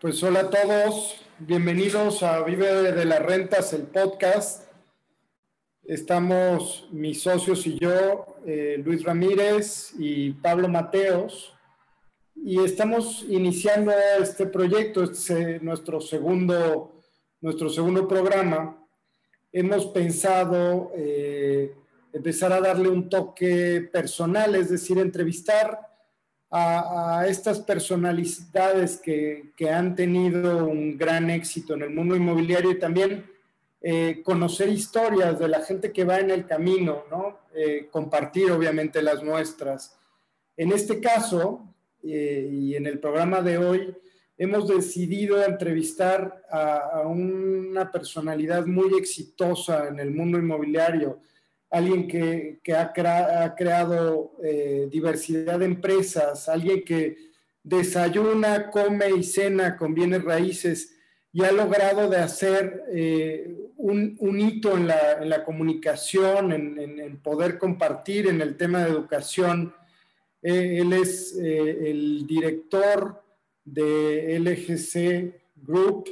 Pues hola a todos, bienvenidos a Vive de las Rentas, el podcast. Estamos mis socios y yo, eh, Luis Ramírez y Pablo Mateos, y estamos iniciando este proyecto, este es nuestro segundo, nuestro segundo programa. Hemos pensado eh, empezar a darle un toque personal, es decir, entrevistar a, estas personalidades que, han tenido un gran éxito en el mundo inmobiliario y también eh, conocer historias de la gente que va en el camino, ¿no? Eh, compartir obviamente las nuestras. En este caso, eh, y en el programa de hoy, hemos decidido entrevistar a una personalidad muy exitosa en el mundo inmobiliario, alguien que, ha, creado eh, diversidad de empresas, alguien que desayuna, come y cena con bienes raíces y ha logrado de hacer eh, un, hito en la, comunicación, en, poder compartir en el tema de educación. Eh, él es el director de LGC Group,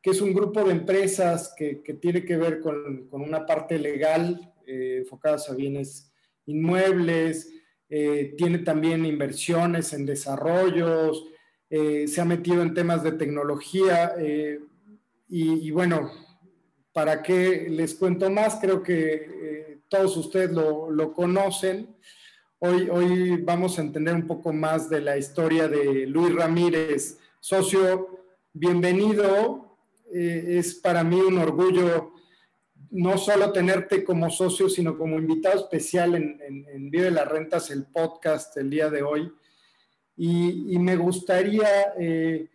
que es un grupo de empresas que, tiene que ver con, con una parte legal eh, enfocadas a bienes inmuebles, eh, tiene también inversiones en desarrollos, eh, se ha metido en temas de tecnología y, bueno, ¿para qué les cuento más? Creo que todos ustedes lo, conocen. Hoy, hoy vamos a entender un poco más de la historia de Luis Ramírez, socio, bienvenido. es para mí un orgullo no solo tenerte como socio, sino como invitado especial en, en, Vive las Rentas, el podcast el día de hoy. Y, me gustaría, eh,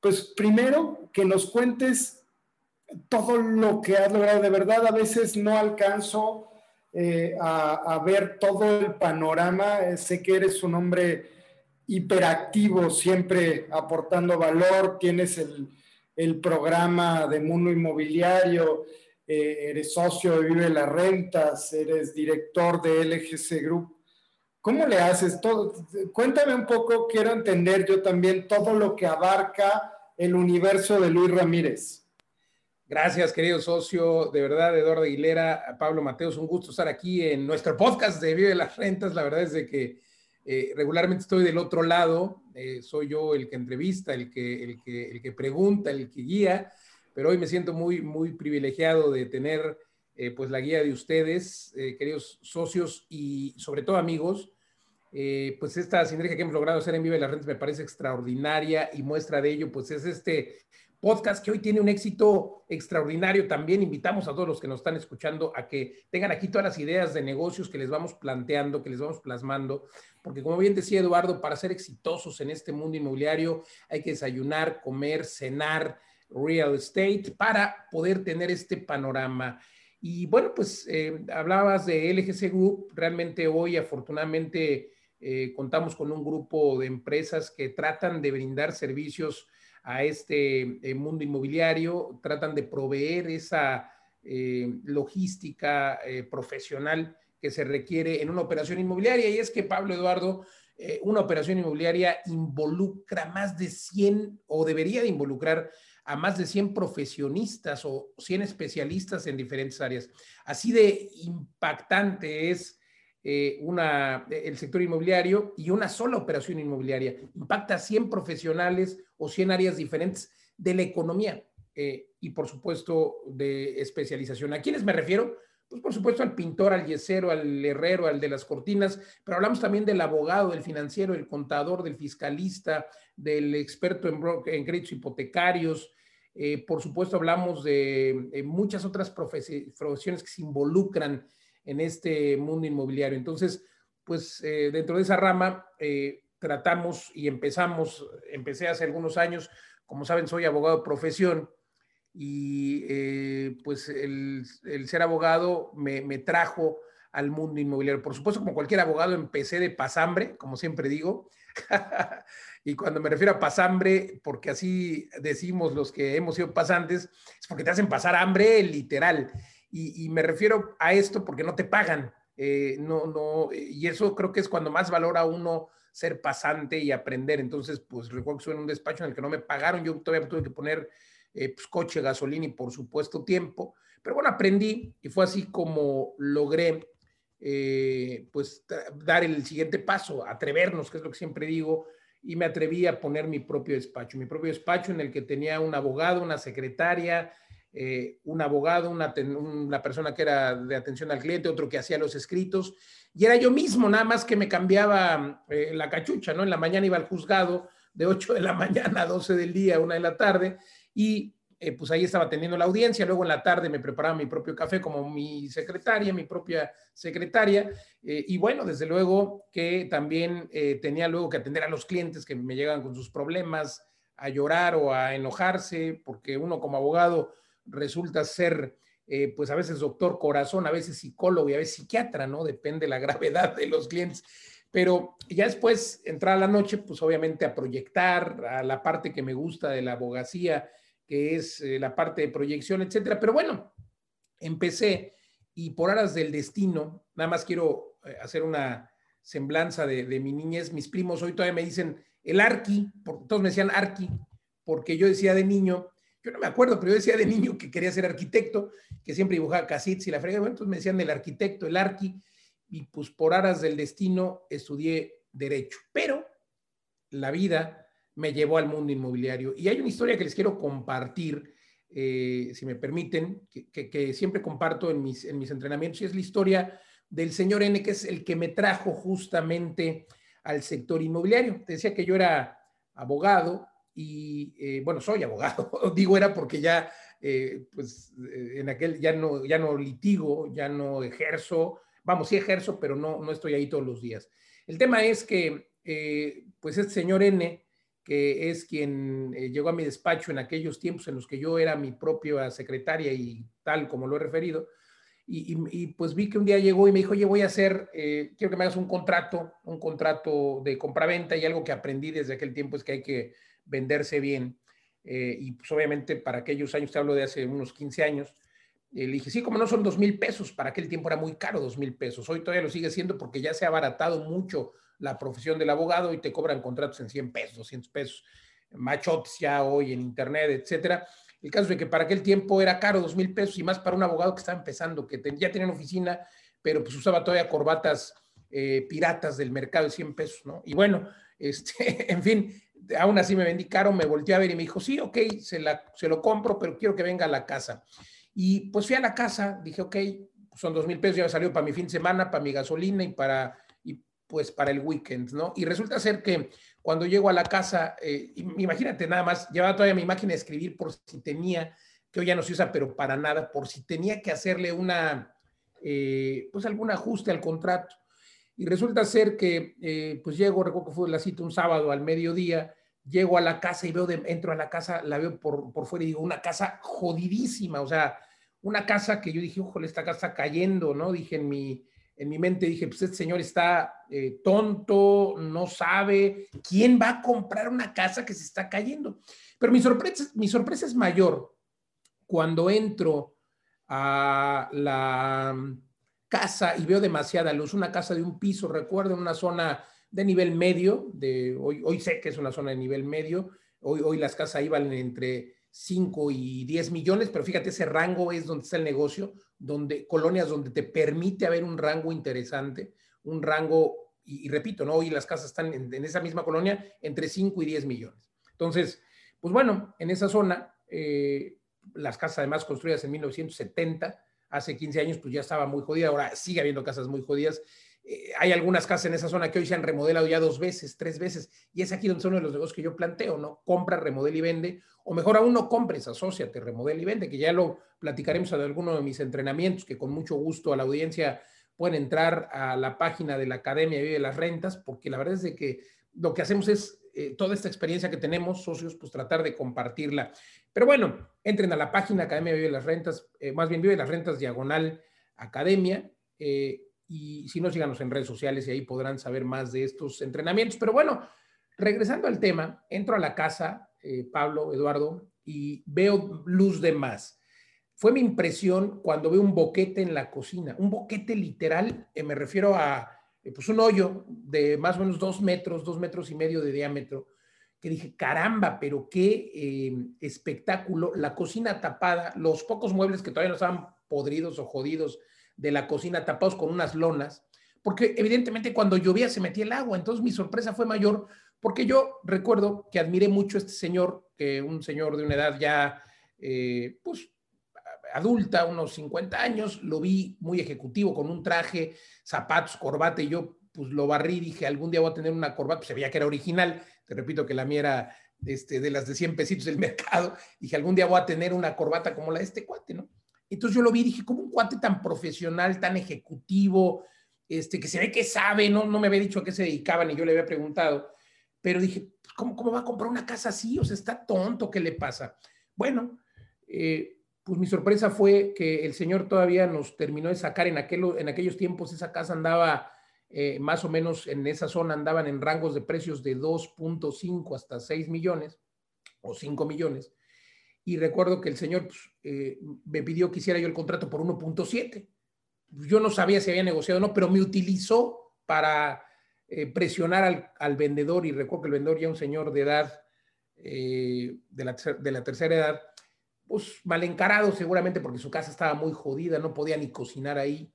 pues primero, que nos cuentes todo lo que has logrado. De verdad, a veces no alcanzo eh, a, ver todo el panorama. Eh, sé que eres un hombre hiperactivo, siempre aportando valor. Tienes el, el programa de Mundo Inmobiliario eh, eres socio de Vive las Rentas, eres director de LGC Group. ¿Cómo le haces todo? Cuéntame un poco, quiero entender yo también todo lo que abarca el universo de Luis Ramírez. Gracias, querido socio. De verdad, Eduardo Aguilera, Pablo Mateos, un gusto estar aquí en nuestro podcast de Vive las Rentas. La verdad es de que eh, regularmente estoy del otro lado. Eh, soy yo el que entrevista, el que, el, que, el que pregunta, el que guía pero hoy me siento muy, muy privilegiado de tener eh, pues la guía de ustedes, eh, queridos socios y sobre todo amigos. Eh, pues esta sinergia que hemos logrado hacer en Vive las Rentas me parece extraordinaria y muestra de ello pues es este podcast que hoy tiene un éxito extraordinario. También invitamos a todos los que nos están escuchando a que tengan aquí todas las ideas de negocios que les vamos planteando, que les vamos plasmando, porque como bien decía Eduardo, para ser exitosos en este mundo inmobiliario hay que desayunar, comer, cenar, real estate para poder tener este panorama. Y bueno, pues eh, hablabas de LGC Group, realmente hoy afortunadamente eh, contamos con un grupo de empresas que tratan de brindar servicios a este eh, mundo inmobiliario, tratan de proveer esa logística profesional que se requiere en una operación inmobiliaria. Y es que, Pablo Eduardo, una operación inmobiliaria involucra más de 100 o debería de involucrar a más de 100 profesionistas o 100 especialistas en diferentes áreas. Así de impactante es eh, una, el sector inmobiliario y una sola operación inmobiliaria. Impacta a 100 profesionales o 100 áreas diferentes de la economía eh, y, por supuesto, de especialización. ¿A quiénes me refiero? Pues por supuesto al pintor, al yesero, al herrero, al de las cortinas, pero hablamos también del abogado, del financiero, del contador, del fiscalista, del experto en, en créditos hipotecarios, eh, por supuesto, hablamos de, muchas otras profesiones que se involucran en este mundo inmobiliario. Entonces, pues eh, dentro de esa rama eh, tratamos y empezamos, empecé hace algunos años, como saben, soy abogado de profesión y pues el, ser abogado me, me trajo al mundo inmobiliario. Por supuesto, como cualquier abogado, empecé de pasambre, como siempre digo. Y cuando me refiero a pasambre, porque así decimos los que hemos sido pasantes, es porque te hacen pasar hambre literal. Y, me refiero a esto porque no te pagan. Eh, no, no, y eso creo que es cuando más valora uno ser pasante y aprender. Entonces, pues recuerdo que estuve en un despacho en el que no me pagaron, yo todavía tuve que poner eh, pues, coche, gasolina y por supuesto tiempo. Pero bueno, aprendí y fue así como logré eh, pues dar el siguiente paso, atrevernos, que es lo que siempre digo, y me atreví a poner mi propio despacho, mi propio despacho en el que tenía un abogado, una secretaria, eh, un abogado, una, una, persona que era de atención al cliente, otro que hacía los escritos, y era yo mismo, nada más que me cambiaba eh, la cachucha, ¿no? En la mañana iba al juzgado de 8 de la mañana a 12 del día, 1 de la tarde, y eh, pues ahí estaba teniendo la audiencia, luego en la tarde me preparaba mi propio café como mi secretaria, mi propia secretaria, eh, y bueno, desde luego que también eh, tenía luego que atender a los clientes que me llegan con sus problemas, a llorar o a enojarse, porque uno como abogado resulta ser, pues a veces doctor corazón, a veces psicólogo y a veces psiquiatra, ¿no? Depende la gravedad de los clientes. Pero ya después, entrar a la noche, pues obviamente a proyectar a la parte que me gusta de la abogacía, que es eh, la parte de proyección, etcétera. Pero bueno, empecé y por aras del destino, nada más quiero eh, hacer una semblanza de, mi niñez. Mis primos hoy todavía me dicen el arqui, porque todos me decían arqui, porque yo decía de niño, yo no me acuerdo, pero yo decía de niño que quería ser arquitecto, que siempre dibujaba casitas y la frega. Bueno, entonces me decían el arquitecto, el arqui, y pues por aras del destino estudié derecho. Pero la vida me llevó al mundo inmobiliario. Y hay una historia que les quiero compartir, eh, si me permiten, que, siempre comparto en mis, en mis entrenamientos, y es la historia del señor N, que es el que me trajo justamente al sector inmobiliario. Te decía que yo era abogado y, eh, bueno, soy abogado, digo era porque ya, eh, pues, en aquel, ya no, ya no litigo, ya no ejerzo, vamos, sí ejerzo, pero no, no estoy ahí todos los días. El tema es que, pues, este señor N, que es quien eh, llegó a mi despacho en aquellos tiempos en los que yo era mi propia secretaria y tal como lo he referido. Y, pues vi que un día llegó y me dijo, oye, voy a hacer, eh, quiero que me hagas un contrato, un contrato de compraventa y algo que aprendí desde aquel tiempo es que hay que venderse bien. Eh, y pues obviamente para aquellos años, te hablo de hace unos 15 años, le dije, sí, como no son dos mil pesos, para aquel tiempo era muy caro dos mil pesos. Hoy todavía lo sigue siendo porque ya se ha abaratado mucho la profesión del abogado y te cobran contratos en 100 pesos, 200 pesos, machotes ya hoy en internet, etcétera. El caso de que para aquel tiempo era caro, dos mil pesos y más para un abogado que estaba empezando, que ya tenía oficina, pero pues usaba todavía corbatas eh, piratas del mercado de 100 pesos, ¿no? Y bueno, este, en fin, aún así me vendí caro, me volteé a ver y me dijo, sí, ok, se, la, se lo compro, pero quiero que venga a la casa. Y pues fui a la casa, dije, ok, son dos mil pesos, ya me salió para mi fin de semana, para mi gasolina y para pues para el weekend, ¿no? Y resulta ser que cuando llego a la casa, eh, imagínate nada más, llevaba todavía mi máquina de escribir por si tenía, que hoy ya no se usa, pero para nada, por si tenía que hacerle una, eh, pues algún ajuste al contrato. Y resulta ser que, eh, pues llego, recuerdo que fue la cita un sábado al mediodía, llego a la casa y veo, de, entro a la casa, la veo por, por fuera y digo, una casa jodidísima, o sea, una casa que yo dije, ojo, esta casa cayendo, ¿no? Dije en mi, en mi mente dije, pues este señor está eh, tonto, no sabe, ¿quién va a comprar una casa que se está cayendo? Pero mi sorpresa, mi sorpresa es mayor cuando entro a la casa y veo demasiada luz, una casa de un piso, recuerdo, en una zona de nivel medio, hoy sé que es una zona de nivel medio, hoy, hoy las casas ahí valen entre 5 y 10 millones, pero fíjate, ese rango es donde está el negocio, donde colonias donde te permite haber un rango interesante, un rango, y, repito, ¿no? Hoy las casas están en, esa misma colonia entre 5 y 10 millones. Entonces, pues bueno, en esa zona, eh, las casas además construidas en 1970, hace 15 años, pues ya estaba muy jodida, ahora sigue habiendo casas muy jodidas eh, hay algunas casas en esa zona que hoy se han remodelado ya dos veces, tres veces, y es aquí donde son los negocios que yo planteo, ¿no? Compra, remodela y vende, o mejor aún no compres, asóciate, remodela y vende, que ya lo platicaremos en alguno de mis entrenamientos, que con mucho gusto a la audiencia pueden entrar a la página de la Academia Vive las Rentas, porque la verdad es de que lo que hacemos es eh, toda esta experiencia que tenemos, socios, pues tratar de compartirla. Pero bueno, entren a la página Academia Vive las Rentas, eh, más bien Vive las Rentas Diagonal Academia. Eh, y si no, síganos en redes sociales y ahí podrán saber más de estos entrenamientos. Pero bueno, regresando al tema, entro a la casa, eh, Pablo, Eduardo, y veo luz de más. Fue mi impresión cuando veo un boquete en la cocina, un boquete literal, eh, me refiero a eh, pues un hoyo de más o menos dos metros, dos metros y medio de diámetro, que dije, caramba, pero qué eh, espectáculo, la cocina tapada, los pocos muebles que todavía no estaban podridos o jodidos de la cocina tapados con unas lonas, porque evidentemente cuando llovía se metía el agua, entonces mi sorpresa fue mayor, porque yo recuerdo que admiré mucho a este señor, que un señor de una edad ya, eh, pues, adulta, unos 50 años, lo vi muy ejecutivo, con un traje, zapatos, corbata, y yo pues lo barrí, dije, algún día voy a tener una corbata, pues se veía que era original, te repito que la mía era este, de las de 100 pesitos del mercado, dije, algún día voy a tener una corbata como la de este cuate, ¿no? Entonces yo lo vi y dije, como un cuate tan profesional, tan ejecutivo, este, que se ve que sabe, no, no me había dicho a qué se dedicaba ni yo le había preguntado, pero dije, ¿cómo, ¿cómo va a comprar una casa así? O sea, está tonto, ¿qué le pasa? Bueno, eh, pues mi sorpresa fue que el señor todavía nos terminó de sacar en, aquel, en aquellos tiempos, esa casa andaba eh, más o menos en esa zona, andaban en rangos de precios de 2.5 hasta 6 millones o 5 millones y recuerdo que el señor pues, eh, me pidió que hiciera yo el contrato por 1.7. Yo no sabía si había negociado o no, pero me utilizó para eh, presionar al, al, vendedor y recuerdo que el vendedor ya un señor de edad, eh, de, la, de la tercera edad, pues mal encarado seguramente porque su casa estaba muy jodida, no podía ni cocinar ahí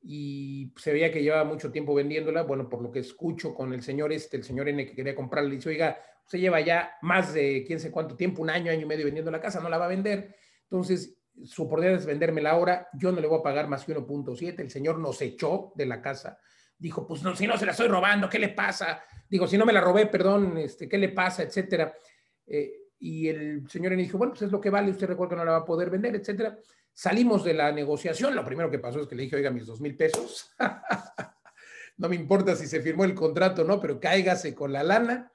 y se veía que llevaba mucho tiempo vendiéndola. Bueno, por lo que escucho con el señor este, el señor N que quería comprarla, le dice, oiga, se lleva ya más de quién sé cuánto tiempo, un año, año y medio vendiendo la casa, no la va a vender. Entonces, su oportunidad es vendérmela ahora, yo no le voy a pagar más que 1.7. El señor nos echó de la casa. Dijo, pues no, si no se la estoy robando, ¿qué le pasa? Digo, si no me la robé, perdón, este, ¿qué le pasa? Etcétera. Eh, y el señor N dijo, bueno, pues es lo que vale, usted recuerda que no la va a poder vender, etcétera. Salimos de la negociación, lo primero que pasó es que le dije, oiga, mis dos mil pesos. no me importa si se firmó el contrato o no, pero cáigase con la lana.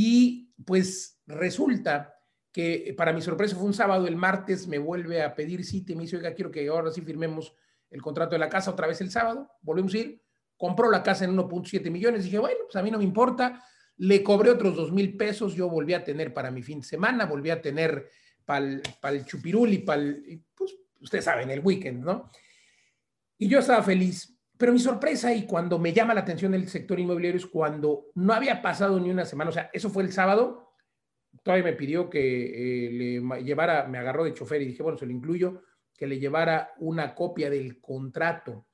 Y pues resulta que para mi sorpresa fue un sábado, el martes me vuelve a pedir cita y me dice, oiga, quiero que ahora sí firmemos el contrato de la casa otra vez el sábado. Volvemos a ir, compró la casa en 1.7 millones. Dije, bueno, pues a mí no me importa. Le cobré otros dos mil pesos, yo volví a tener para mi fin de semana, volví a tener para el chupirul y para el, pues ustedes saben, el weekend, ¿no? Y yo estaba feliz. Pero mi sorpresa y cuando me llama la atención el sector inmobiliario es cuando no había pasado ni una semana, o sea, eso fue el sábado, todavía me pidió que eh, le llevara, me agarró de chofer y dije, bueno, se lo incluyo, que le llevara una copia del contrato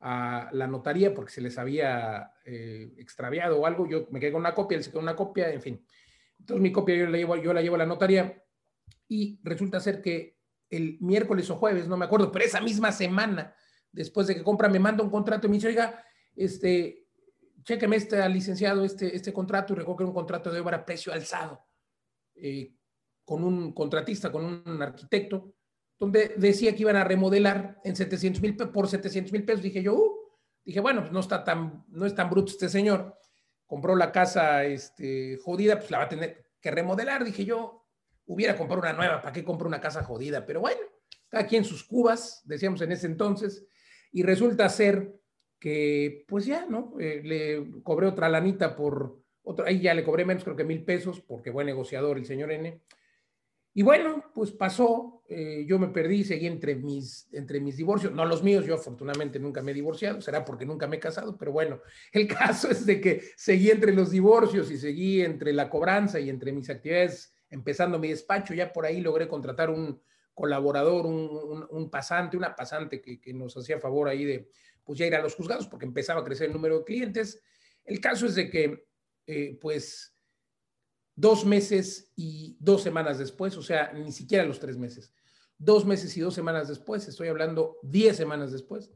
a la notaría porque se les había eh, extraviado o algo, yo me quedé con una copia, él se quedó una copia, en fin. Entonces mi copia yo la llevo, yo la llevo a la notaría y resulta ser que el miércoles o jueves, no me acuerdo, pero esa misma semana, después de que compra, me manda un contrato y me dice, oiga, este, chéqueme este licenciado, este, este contrato, y recoge un contrato de obra a precio alzado, eh, con un contratista, con un arquitecto, donde decía que iban a remodelar en 700 mil por 700 mil pesos. Dije yo, uh", dije, bueno, pues no está tan, no es tan bruto este señor. Compró la casa este, jodida, pues la va a tener que remodelar. Dije yo, hubiera comprado una nueva, ¿para qué compro una casa jodida? Pero bueno, está aquí en sus cubas, decíamos en ese entonces, y resulta ser que, pues ya, ¿no? Eh, le cobré otra lanita por, otro, ahí ya le cobré menos, creo que mil pesos, porque buen negociador el señor N. Y bueno, pues pasó, eh, yo me perdí, seguí entre mis, entre mis divorcios, no los míos, yo afortunadamente nunca me he divorciado, será porque nunca me he casado, pero bueno, el caso es de que seguí entre los divorcios y seguí entre la cobranza y entre mis actividades empezando mi despacho, ya por ahí logré contratar un colaborador, un, pasante, una pasante que, nos hacía favor ahí de pues ya ir a los juzgados porque empezaba a crecer el número de clientes. El caso es de que eh, pues dos meses y dos semanas después, o sea, ni siquiera los tres meses, dos meses y dos semanas después, estoy hablando diez semanas después,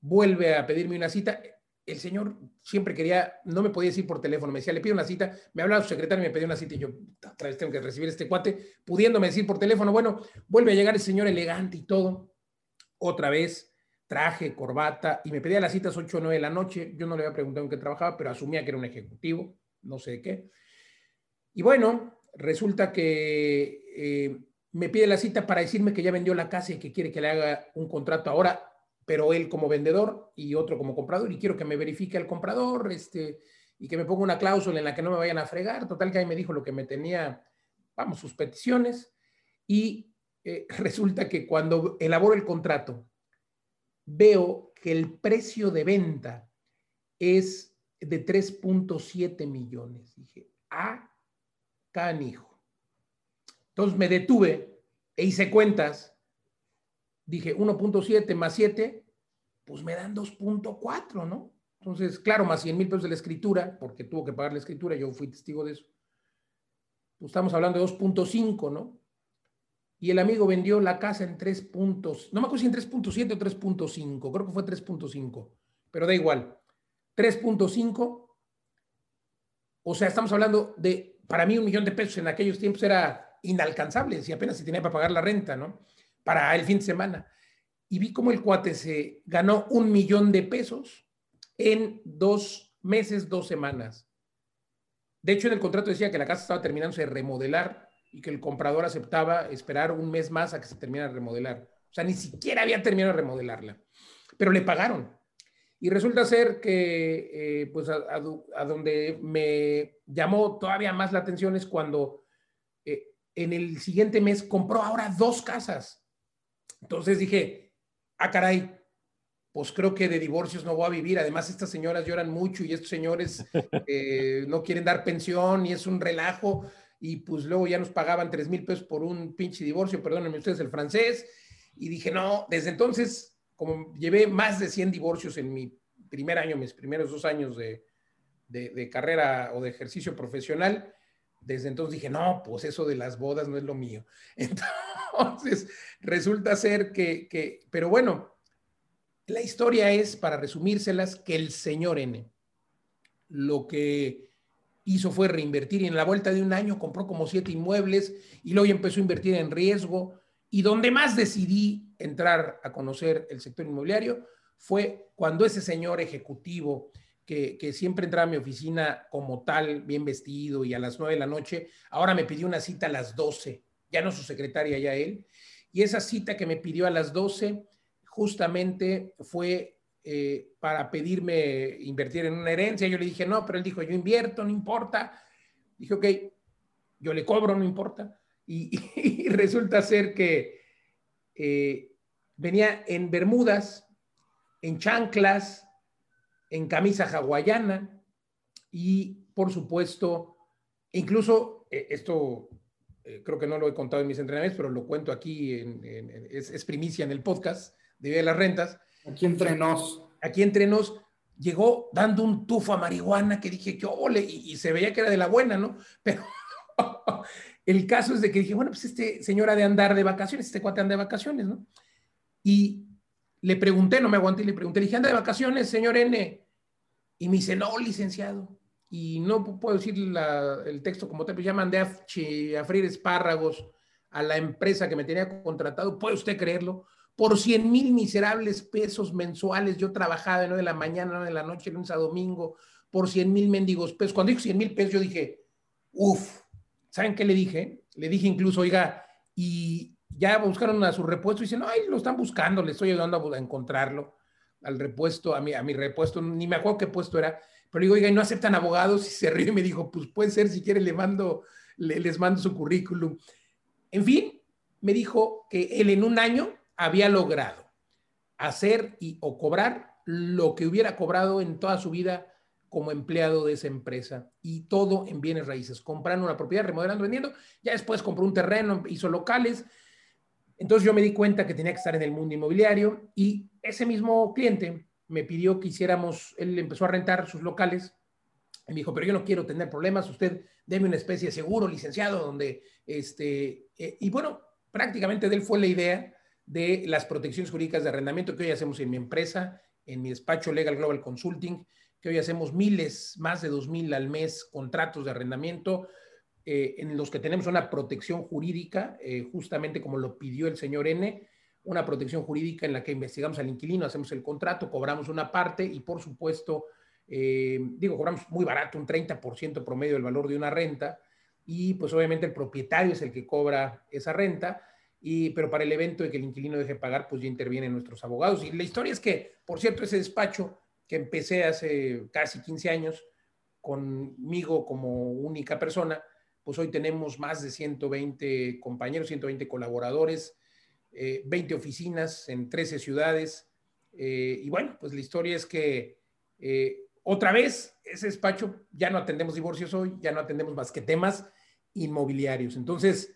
vuelve a pedirme una cita el señor siempre quería, no me podía decir por teléfono, me decía, le pido una cita, me hablaba su secretario y me pedía una cita y yo, otra vez tengo que recibir este cuate, pudiéndome decir por teléfono, bueno, vuelve a llegar el señor elegante y todo, otra vez, traje, corbata, y me pedía las citas 8 o 9 de la noche, yo no le había preguntado en qué trabajaba, pero asumía que era un ejecutivo, no sé de qué. Y bueno, resulta que eh, me pide la cita para decirme que ya vendió la casa y que quiere que le haga un contrato ahora pero él como vendedor y otro como comprador, y quiero que me verifique el comprador, este, y que me ponga una cláusula en la que no me vayan a fregar. Total que ahí me dijo lo que me tenía, vamos, sus peticiones, y eh, resulta que cuando elaboro el contrato, veo que el precio de venta es de 3.7 millones. Dije, ah, canijo. Entonces me detuve e hice cuentas. Dije, 1.7 más 7, pues me dan 2.4, ¿no? Entonces, claro, más 100 mil pesos de la escritura, porque tuvo que pagar la escritura, yo fui testigo de eso. Pues estamos hablando de 2.5, ¿no? Y el amigo vendió la casa en 3 puntos, no me acuerdo si en 3.7 o 3.5, creo que fue 3.5, pero da igual. 3.5, o sea, estamos hablando de, para mí un millón de pesos en aquellos tiempos era inalcanzable, si apenas si tenía para pagar la renta, ¿no? Para el fin de semana. Y vi cómo el cuate se ganó un millón de pesos en dos meses, dos semanas. De hecho, en el contrato decía que la casa estaba terminándose de remodelar y que el comprador aceptaba esperar un mes más a que se terminara de remodelar. O sea, ni siquiera había terminado de remodelarla, pero le pagaron. Y resulta ser que, eh, pues, a, donde me llamó todavía más la atención es cuando eh, en el siguiente mes compró ahora dos casas. Entonces dije, ah, caray, pues creo que de divorcios no voy a vivir. Además, estas señoras lloran mucho y estos señores eh, no quieren dar pensión y es un relajo y pues luego ya nos pagaban 3 mil pesos por un pinche divorcio, perdónenme ustedes el francés, y dije, no, desde entonces, como llevé más de 100 divorcios en mi primer año, mis primeros dos años de, de, carrera o de ejercicio profesional, desde entonces dije, no, pues eso de las bodas no es lo mío. Entonces, resulta ser que, que, pero bueno, la historia es, para resumírselas, que el señor N, lo que hizo fue reinvertir y en la vuelta de un año compró como siete inmuebles y luego empezó a invertir en riesgo. Y donde más decidí entrar a conocer el sector inmobiliario fue cuando ese señor ejecutivo que, siempre entraba a mi oficina como tal, bien vestido y a las nueve de la noche, ahora me pidió una cita a las doce, ya no su secretaria, ya él. Y esa cita que me pidió a las doce justamente fue eh, para pedirme invertir en una herencia. Yo le dije, no, pero él dijo, yo invierto, no importa. Dije, ok, yo le cobro, no importa. Y, resulta ser que eh, venía en bermudas, en chanclas, en camisa hawaiana y, por supuesto, incluso, eh, esto creo que no lo he contado en mis entrenamientos, pero lo cuento aquí, es, es, primicia en el podcast de las rentas, Aquí entre nos. Aquí entre nos llegó dando un tufo a marihuana que dije, que ole, y, se veía que era de la buena, ¿no? Pero el caso es de que dije, bueno, pues este señor ha de andar de vacaciones, este cuate anda de vacaciones, ¿no? Y le pregunté, no me aguanté, le pregunté, le dije, anda de vacaciones, señor N. Y me dice, no, licenciado. Y no puedo decir el texto como te, pues ya mandé a, freír espárragos a la empresa que me tenía contratado, ¿puede usted creerlo? por 100 mil miserables pesos mensuales. Yo trabajaba de 9 de la mañana, 9 de la noche, lunes a domingo, por 100 mil mendigos pesos. Cuando dijo 100 mil pesos, yo dije, uff, ¿saben qué le dije? Le dije incluso, oiga, y ya buscaron a su repuesto y dicen, ay, lo están buscando, le estoy ayudando a, encontrarlo, al repuesto, a mi, a mi repuesto, ni me acuerdo qué puesto era, pero digo, oiga, y no aceptan abogados, y se rió y me dijo, pues puede ser, si quiere le mando, les mando su currículum. En fin, me dijo que él en un año había logrado hacer y, o cobrar lo que hubiera cobrado en toda su vida como empleado de esa empresa y todo en bienes raíces, comprando una propiedad, remodelando, vendiendo, ya después compró un terreno, hizo locales. Entonces yo me di cuenta que tenía que estar en el mundo inmobiliario y ese mismo cliente me pidió que hiciéramos, él empezó a rentar sus locales y me dijo, pero yo no quiero tener problemas, usted deme una especie de seguro, licenciado, donde, este, eh, y bueno, prácticamente de él fue la idea de las protecciones jurídicas de arrendamiento que hoy hacemos en mi empresa, en mi despacho Legal Global Consulting, que hoy hacemos miles, más de dos mil al mes contratos de arrendamiento, eh, en los que tenemos una protección jurídica, eh, justamente como lo pidió el señor N, una protección jurídica en la que investigamos al inquilino, hacemos el contrato, cobramos una parte y por supuesto, eh, digo, cobramos muy barato, un 30% promedio del valor de una renta y pues obviamente el propietario es el que cobra esa renta y, pero para el evento de que el inquilino deje pagar, pues ya intervienen nuestros abogados. Y la historia es que, por cierto, ese despacho que empecé hace casi 15 años conmigo como única persona, pues hoy tenemos más de 120 compañeros, 120 colaboradores, 20 eh, oficinas en 13 ciudades. Eh, y bueno, pues la historia es que eh, otra vez, ese despacho ya no atendemos divorcios hoy, ya no atendemos más que temas inmobiliarios. Entonces,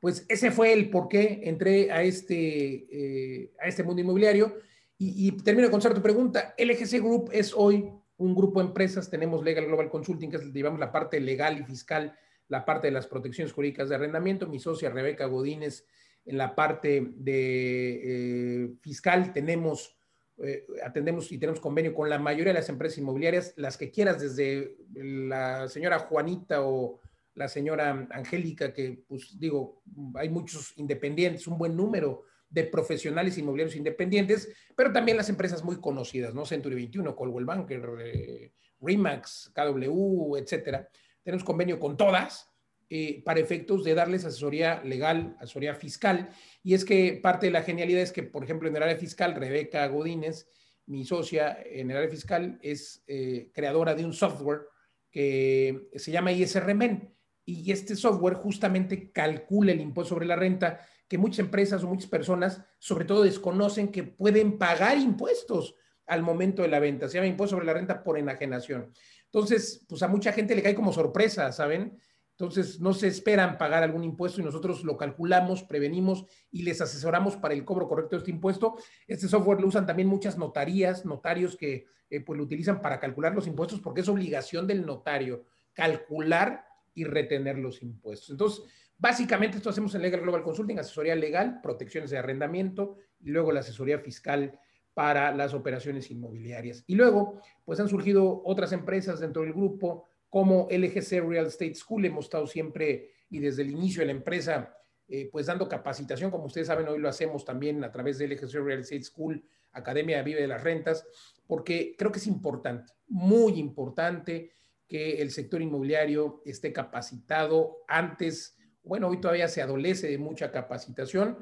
pues ese fue el por qué entré a este, a este mundo inmobiliario. Y, y termino con tu pregunta. LGC Group es hoy un grupo de empresas, tenemos Legal Global Consulting, que es, digamos, la parte legal y fiscal, la parte de las protecciones jurídicas de arrendamiento. Mi socia Rebeca Godínez en la parte de eh, fiscal tenemos, eh, atendemos y tenemos convenio con la mayoría de las empresas inmobiliarias, las que quieras, desde la señora Juanita o la señora Angélica, que pues digo, hay muchos independientes, un buen número de profesionales inmobiliarios independientes, pero también las empresas muy conocidas, ¿no? Century 21, Coldwell Banker, eh, Remax, KW, etcétera. Tenemos convenio con todas eh, para efectos de darles asesoría legal, asesoría fiscal. Y es que parte de la genialidad es que, por ejemplo, en el área fiscal, Rebeca Godínez, mi socia en el área fiscal, es eh, creadora de un software que se llama ISRMEN. Y este software justamente calcula el impuesto sobre la renta que muchas empresas o muchas personas, sobre todo, desconocen que pueden pagar impuestos al momento de la venta. Se llama impuesto sobre la renta por enajenación. Entonces, pues a mucha gente le cae como sorpresa, ¿saben? Entonces, no se esperan pagar algún impuesto y nosotros lo calculamos, prevenimos y les asesoramos para el cobro correcto de este impuesto. Este software lo usan también muchas notarías, notarios que eh, pues lo utilizan para calcular los impuestos porque es obligación del notario calcular y retener los impuestos. Entonces, básicamente esto hacemos en Legal Global Consulting, asesoría legal, protecciones de arrendamiento y luego la asesoría fiscal para las operaciones inmobiliarias. Y luego, pues han surgido otras empresas dentro del grupo como LGC Real Estate School. Hemos estado siempre y desde el inicio de la empresa, eh, pues dando capacitación, como ustedes saben, hoy lo hacemos también a través de LGC Real Estate School, Academia Vive de las Rentas, porque creo que es importante, muy importante que el sector inmobiliario esté capacitado antes, bueno, hoy todavía se adolece de mucha capacitación,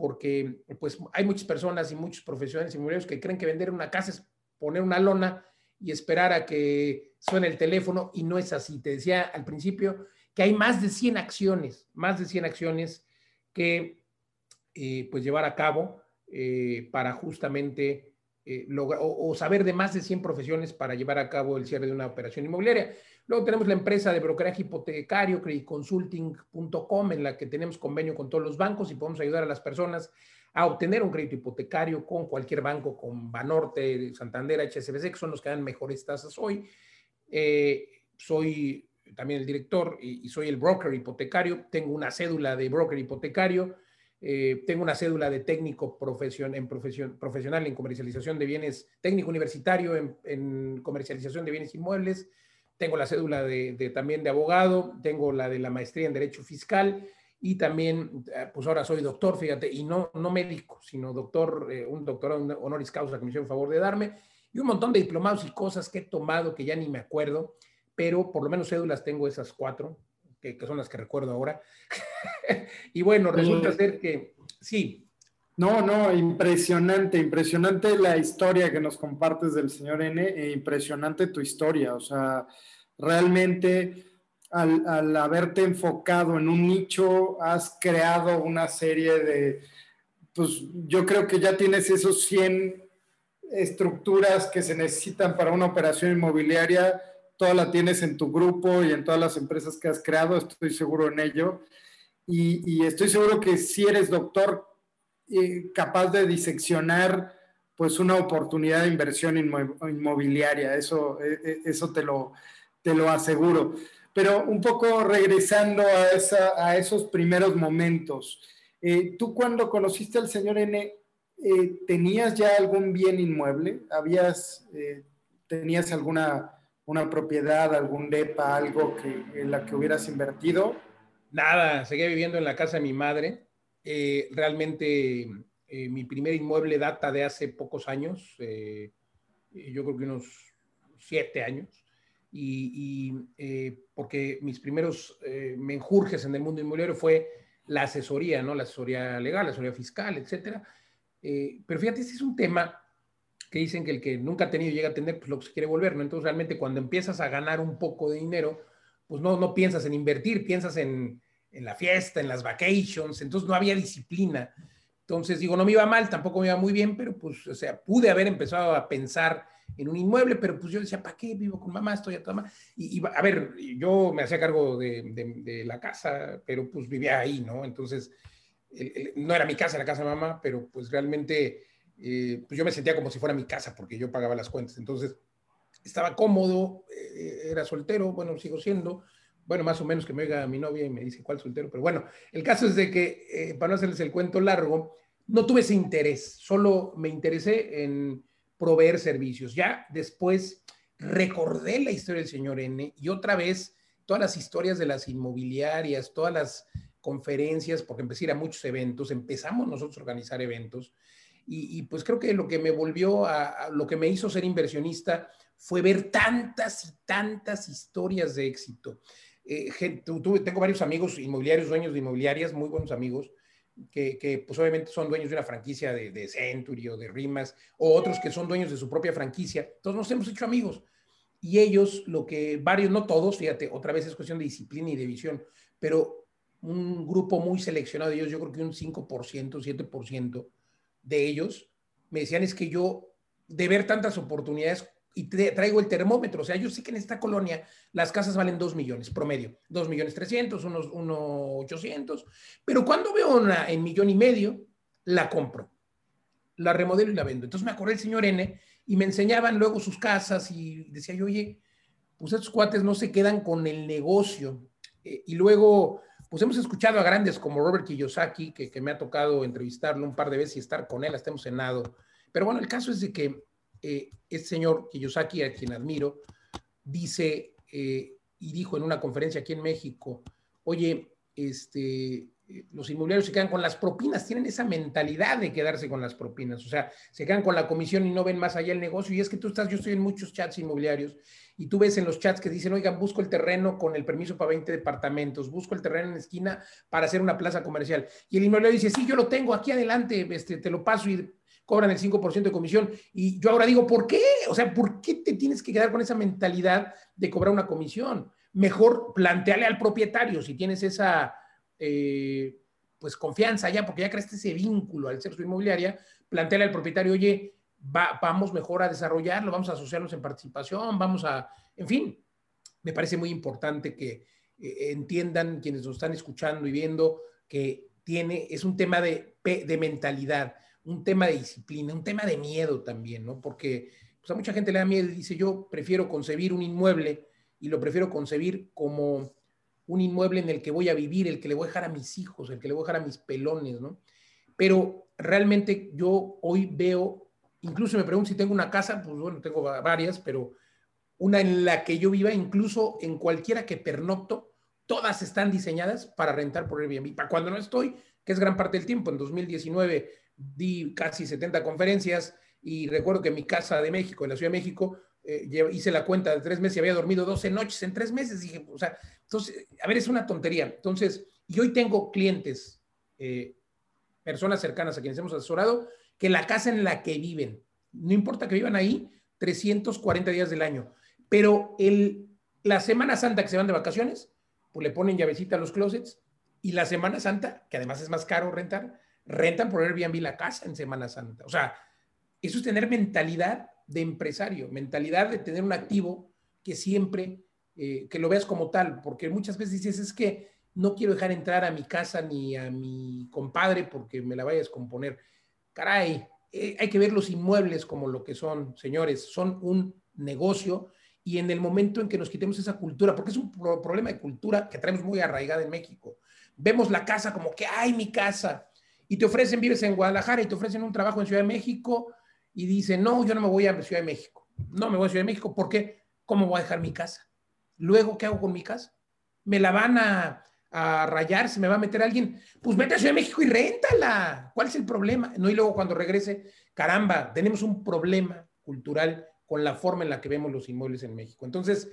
porque pues hay muchas personas y muchos profesionales inmobiliarios que creen que vender una casa es poner una lona y esperar a que suene el teléfono y no es así. Te decía al principio que hay más de 100 acciones, más de 100 acciones que eh, pues llevar a cabo eh, para justamente eh, lograr o, saber de más de 100 profesiones para llevar a cabo el cierre de una operación inmobiliaria. Luego tenemos la empresa de brokeraje hipotecario, creditconsulting.com, en la que tenemos convenio con todos los bancos y podemos ayudar a las personas a obtener un crédito hipotecario con cualquier banco, con Banorte, Santander, HSBC, que son los que dan mejores tasas hoy. Eh, soy también el director y, soy el broker hipotecario. Tengo una cédula de broker hipotecario. Eh, tengo una cédula de técnico en profesional en comercialización de bienes, técnico universitario en, comercialización de bienes inmuebles. Tengo la cédula de, también de abogado. Tengo la de la maestría en Derecho Fiscal y también, eh, pues ahora soy doctor, fíjate, y no, no médico, sino doctor, eh, un doctorado honoris causa que me hicieron favor de darme, y un montón de diplomados y cosas que he tomado que ya ni me acuerdo, pero por lo menos cédulas tengo esas cuatro, que, que son las que recuerdo ahora. y bueno, resulta ser que sí. No, no, impresionante, impresionante la historia que nos compartes del señor N, e impresionante tu historia, o sea, realmente al, haberte enfocado en un nicho, has creado una serie de, pues yo creo que ya tienes esos 100 estructuras que se necesitan para una operación inmobiliaria, toda la tienes en tu grupo y en todas las empresas que has creado, estoy seguro en ello. Y, estoy seguro que si eres doctor eh, capaz de diseccionar pues una oportunidad de inversión inmobiliaria, eso, e, e, eso te, lo, te lo aseguro. Pero un poco regresando a, esos primeros momentos, eh, tú cuando conociste al señor N, eh, ¿tenías ya algún bien inmueble? ¿Habías, eh, ¿Tenías alguna una propiedad, algún DEPA, algo que, en la que hubieras invertido? Nada, seguía viviendo en la casa de mi madre. Realmente mi primer inmueble data de hace pocos años, yo creo que unos siete años y, eh, porque mis primeros eh, menjurjes en el mundo inmobiliario fue la asesoría, ¿no? La asesoría legal, la asesoría fiscal, etcétera. Eh, pero fíjate, este es un tema que dicen que el que nunca ha tenido llega a tener, pues lo que se quiere volver, ¿no? Entonces realmente cuando empiezas a ganar un poco de dinero, pues no, no piensas en invertir, piensas en, en la fiesta, en las vacations, entonces no había disciplina. Entonces digo, no me iba mal, tampoco me iba muy bien, pero pues, o sea, pude haber empezado a pensar en un inmueble, pero pues yo decía, ¿para qué vivo con mamá? Estoy a toda mamá. Y, a ver, yo me hacía cargo de, la casa, pero pues vivía ahí, ¿no? Entonces, no era mi casa, la casa de mamá, pero pues realmente, eh, pues yo me sentía como si fuera mi casa porque yo pagaba las cuentas. Entonces, estaba cómodo, eh, era soltero, bueno, sigo siendo, bueno, más o menos que me oiga mi novia y me dice cuál soltero, pero bueno, el caso es de que, eh, para no hacerles el cuento largo, no tuve ese interés, solo me interesé en proveer servicios. Ya después recordé la historia del señor N y otra vez todas las historias de las inmobiliarias, todas las conferencias, porque empecé a ir a muchos eventos, empezamos nosotros a organizar eventos y, pues creo que lo que me volvió a, lo que me hizo ser inversionista fue ver tantas y tantas historias de éxito. Eh, tengo varios amigos inmobiliarios, dueños de inmobiliarias, muy buenos amigos, que, pues obviamente son dueños de una franquicia de, de, Century o de Rimas, o otros que son dueños de su propia franquicia. Entonces nos hemos hecho amigos. Y ellos, lo que varios, no todos, fíjate, otra vez es cuestión de disciplina y de visión, pero un grupo muy seleccionado de ellos, yo creo que un 5%, 7% de ellos, me decían es que yo, de ver tantas oportunidades y traigo el termómetro. O sea, yo sé que en esta colonia las casas valen 2 millones promedio, 2 millones 300, unos 800, pero cuando veo una en millón y medio, la compro, la remodelo y la vendo. Entonces me acordé del señor N y me enseñaban luego sus casas y decía yo, oye, pues estos cuates no se quedan con el negocio. Eh, y luego, pues hemos escuchado a grandes como Robert Kiyosaki, que, que me ha tocado entrevistarlo un par de veces y estar con él, hasta hemos cenado. Pero bueno, el caso es de que eh, este señor Kiyosaki, a quien admiro, dice eh, y dijo en una conferencia aquí en México, oye, este, eh, los inmobiliarios se quedan con las propinas, tienen esa mentalidad de quedarse con las propinas, o sea, se quedan con la comisión y no ven más allá el negocio. Y es que tú estás, yo estoy en muchos chats inmobiliarios y tú ves en los chats que dicen, oigan, busco el terreno con el permiso para 20 departamentos, busco el terreno en la esquina para hacer una plaza comercial. Y el inmobiliario dice, sí, yo lo tengo aquí adelante, este, te lo paso y cobran el 5% de comisión. Y yo ahora digo, ¿por qué? O sea, ¿por qué te tienes que quedar con esa mentalidad de cobrar una comisión? Mejor plantearle al propietario, si tienes esa eh, pues confianza ya, porque ya creaste ese vínculo al ser su inmobiliaria, plantearle al propietario, oye, vamos mejor a desarrollarlo, vamos a asociarnos en participación, vamos a, en fin, me parece muy importante que eh, entiendan quienes nos están escuchando y viendo que tiene, es un tema de, de mentalidad un tema de disciplina, un tema de miedo también, ¿no? Porque pues, a mucha gente le da miedo y dice, yo prefiero concebir un inmueble y lo prefiero concebir como un inmueble en el que voy a vivir, el que le voy a dejar a mis hijos, el que le voy a dejar a mis pelones, ¿no? Pero realmente yo hoy veo, incluso me pregunto si tengo una casa, pues bueno, tengo varias, pero una en la que yo viva, incluso en cualquiera que pernocto, todas están diseñadas para rentar por Airbnb. Para cuando no estoy, que es gran parte del tiempo, en 2019 di casi 70 conferencias y recuerdo que en mi casa de México, en la Ciudad de México, eh, hice la cuenta de tres meses y había dormido 12 noches en tres meses. Dije, o sea, entonces, a ver, es una tontería. Entonces, y hoy tengo clientes, eh, personas cercanas a quienes hemos asesorado, que la casa en la que viven, no importa que vivan ahí 340 días del año, pero el, la Semana Santa que se van de vacaciones, pues le ponen llavecita a los closets y la Semana Santa, que además es más caro rentar, rentan por Airbnb la casa en Semana Santa. O sea, eso es tener mentalidad de empresario, mentalidad de tener un activo que siempre, eh, que lo veas como tal, porque muchas veces dices, es que no quiero dejar entrar a mi casa ni a mi compadre porque me la vaya a descomponer. Caray, eh, hay que ver los inmuebles como lo que son, señores, son un negocio y en el momento en que nos quitemos esa cultura, porque es un problema de cultura que traemos muy arraigada en México, vemos la casa como que, ay, mi casa, y te ofrecen, vives en Guadalajara y te ofrecen un trabajo en Ciudad de México y dicen, no, yo no me voy a Ciudad de México. No me voy a Ciudad de México porque, ¿cómo voy a dejar mi casa? Luego, ¿qué hago con mi casa? ¿Me la van a, rayar? ¿Se me va a meter alguien? Pues vete a Ciudad de México y réntala. ¿Cuál es el problema? No, y luego cuando regrese, caramba, tenemos un problema cultural con la forma en la que vemos los inmuebles en México. Entonces,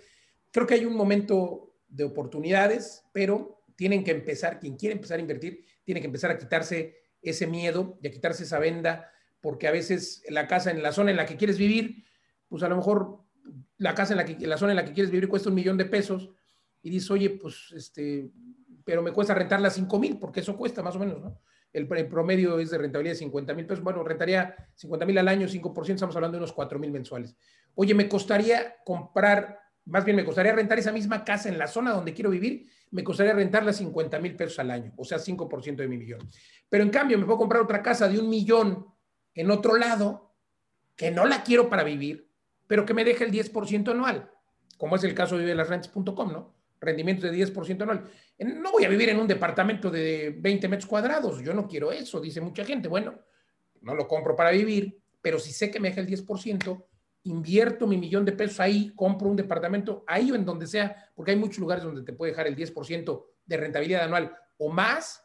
creo que hay un momento de oportunidades, pero tienen que empezar, quien quiere empezar a invertir, tiene que empezar a quitarse ese miedo, de quitarse esa venda, porque a veces la casa en la zona en la que quieres vivir, pues a lo mejor la casa en la, que, la zona en la que quieres vivir cuesta un millón de pesos y dices, oye, pues este, pero me cuesta rentarla 5 mil, porque eso cuesta más o menos, ¿no? El, promedio es de rentabilidad de 50 mil pesos. Bueno, rentaría 50 mil al año, 5%, estamos hablando de unos 4 mil mensuales. oye, me costaría comprar, más bien me costaría rentar esa misma casa en la zona donde quiero vivir, me costaría rentarla 50 mil pesos al año, o sea, 5% de mi millón. Pero en cambio, me puedo comprar otra casa de un millón en otro lado, que no la quiero para vivir, pero que me deje el 10% anual, como es el caso de las rentas.com, ¿no? Rendimientos de 10% anual. No voy a vivir en un departamento de 20 metros cuadrados, yo no quiero eso, dice mucha gente. Bueno, no lo compro para vivir, pero si sé que me deja el 10%, invierto mi millón de pesos ahí, compro un departamento ahí o en donde sea, porque hay muchos lugares donde te puede dejar el 10% de rentabilidad anual o más,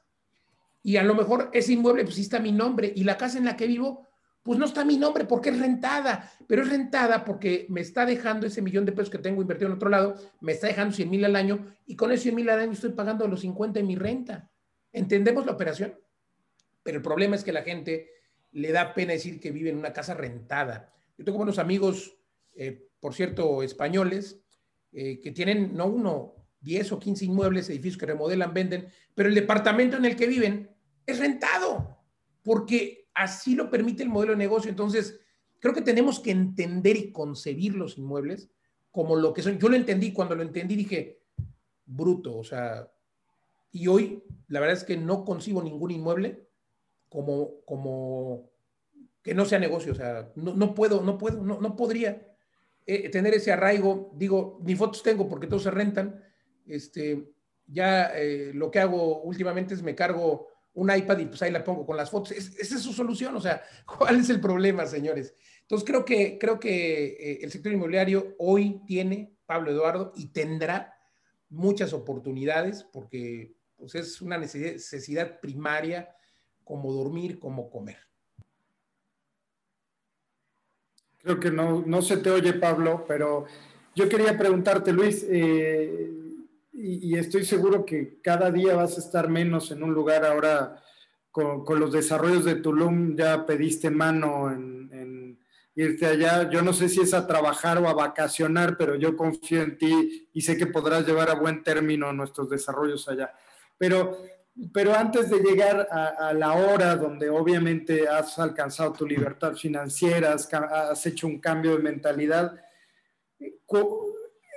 y a lo mejor ese inmueble, pues sí está mi nombre, y la casa en la que vivo, pues no está mi nombre porque es rentada, pero es rentada porque me está dejando ese millón de pesos que tengo invertido en otro lado, me está dejando 100 mil al año, y con esos 100 mil al año estoy pagando los 50 en mi renta. ¿Entendemos la operación? Pero el problema es que la gente le da pena decir que vive en una casa rentada. Yo tengo unos amigos, eh, por cierto, españoles, eh, que tienen no uno, 10 o 15 inmuebles, edificios que remodelan, venden, pero el departamento en el que viven es rentado, porque así lo permite el modelo de negocio. Entonces, creo que tenemos que entender y concebir los inmuebles como lo que son. Yo lo entendí, cuando lo entendí dije, bruto, o sea, y hoy la verdad es que no concibo ningún inmueble como, como que no sea negocio, o sea, no, puedo, no puedo, no, no podría eh, tener ese arraigo, digo, ni fotos tengo porque todos se rentan, este, ya eh, lo que hago últimamente es me cargo un iPad y pues ahí la pongo con las fotos, esa es su solución, o sea, ¿cuál es el problema, señores? Entonces creo que, creo que eh, el sector inmobiliario hoy tiene, Pablo Eduardo, y tendrá muchas oportunidades porque pues, es una necesidad primaria como dormir, como comer. Creo que no, no se te oye, Pablo, pero yo quería preguntarte, Luis, eh, y, estoy seguro que cada día vas a estar menos en un lugar ahora con, los desarrollos de Tulum, ya pediste mano en, en, irte allá. Yo no sé si es a trabajar o a vacacionar, pero yo confío en ti y sé que podrás llevar a buen término nuestros desarrollos allá. Pero pero antes de llegar a, la hora donde obviamente has alcanzado tu libertad financiera, has, hecho un cambio de mentalidad,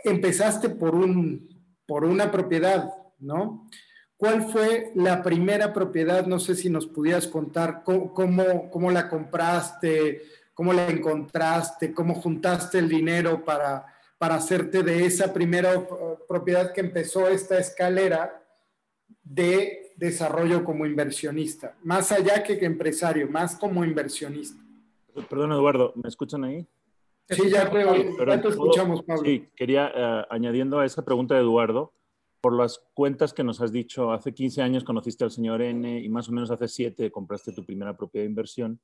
empezaste por, un, por una propiedad, ¿no? ¿Cuál fue la primera propiedad? No sé si nos pudieras contar cómo, cómo, la compraste, cómo la encontraste, cómo juntaste el dinero para, para hacerte de esa primera propiedad que empezó esta escalera de desarrollo como inversionista, más allá que empresario, más como inversionista. Perdón, Eduardo, ¿me escuchan ahí? Sí, ya, te escuchamos, Pablo. Sí, quería, eh, añadiendo a esa pregunta de Eduardo, por las cuentas que nos has dicho, hace 15 años conociste al señor N y más o menos hace 7 compraste tu primera propiedad de inversión.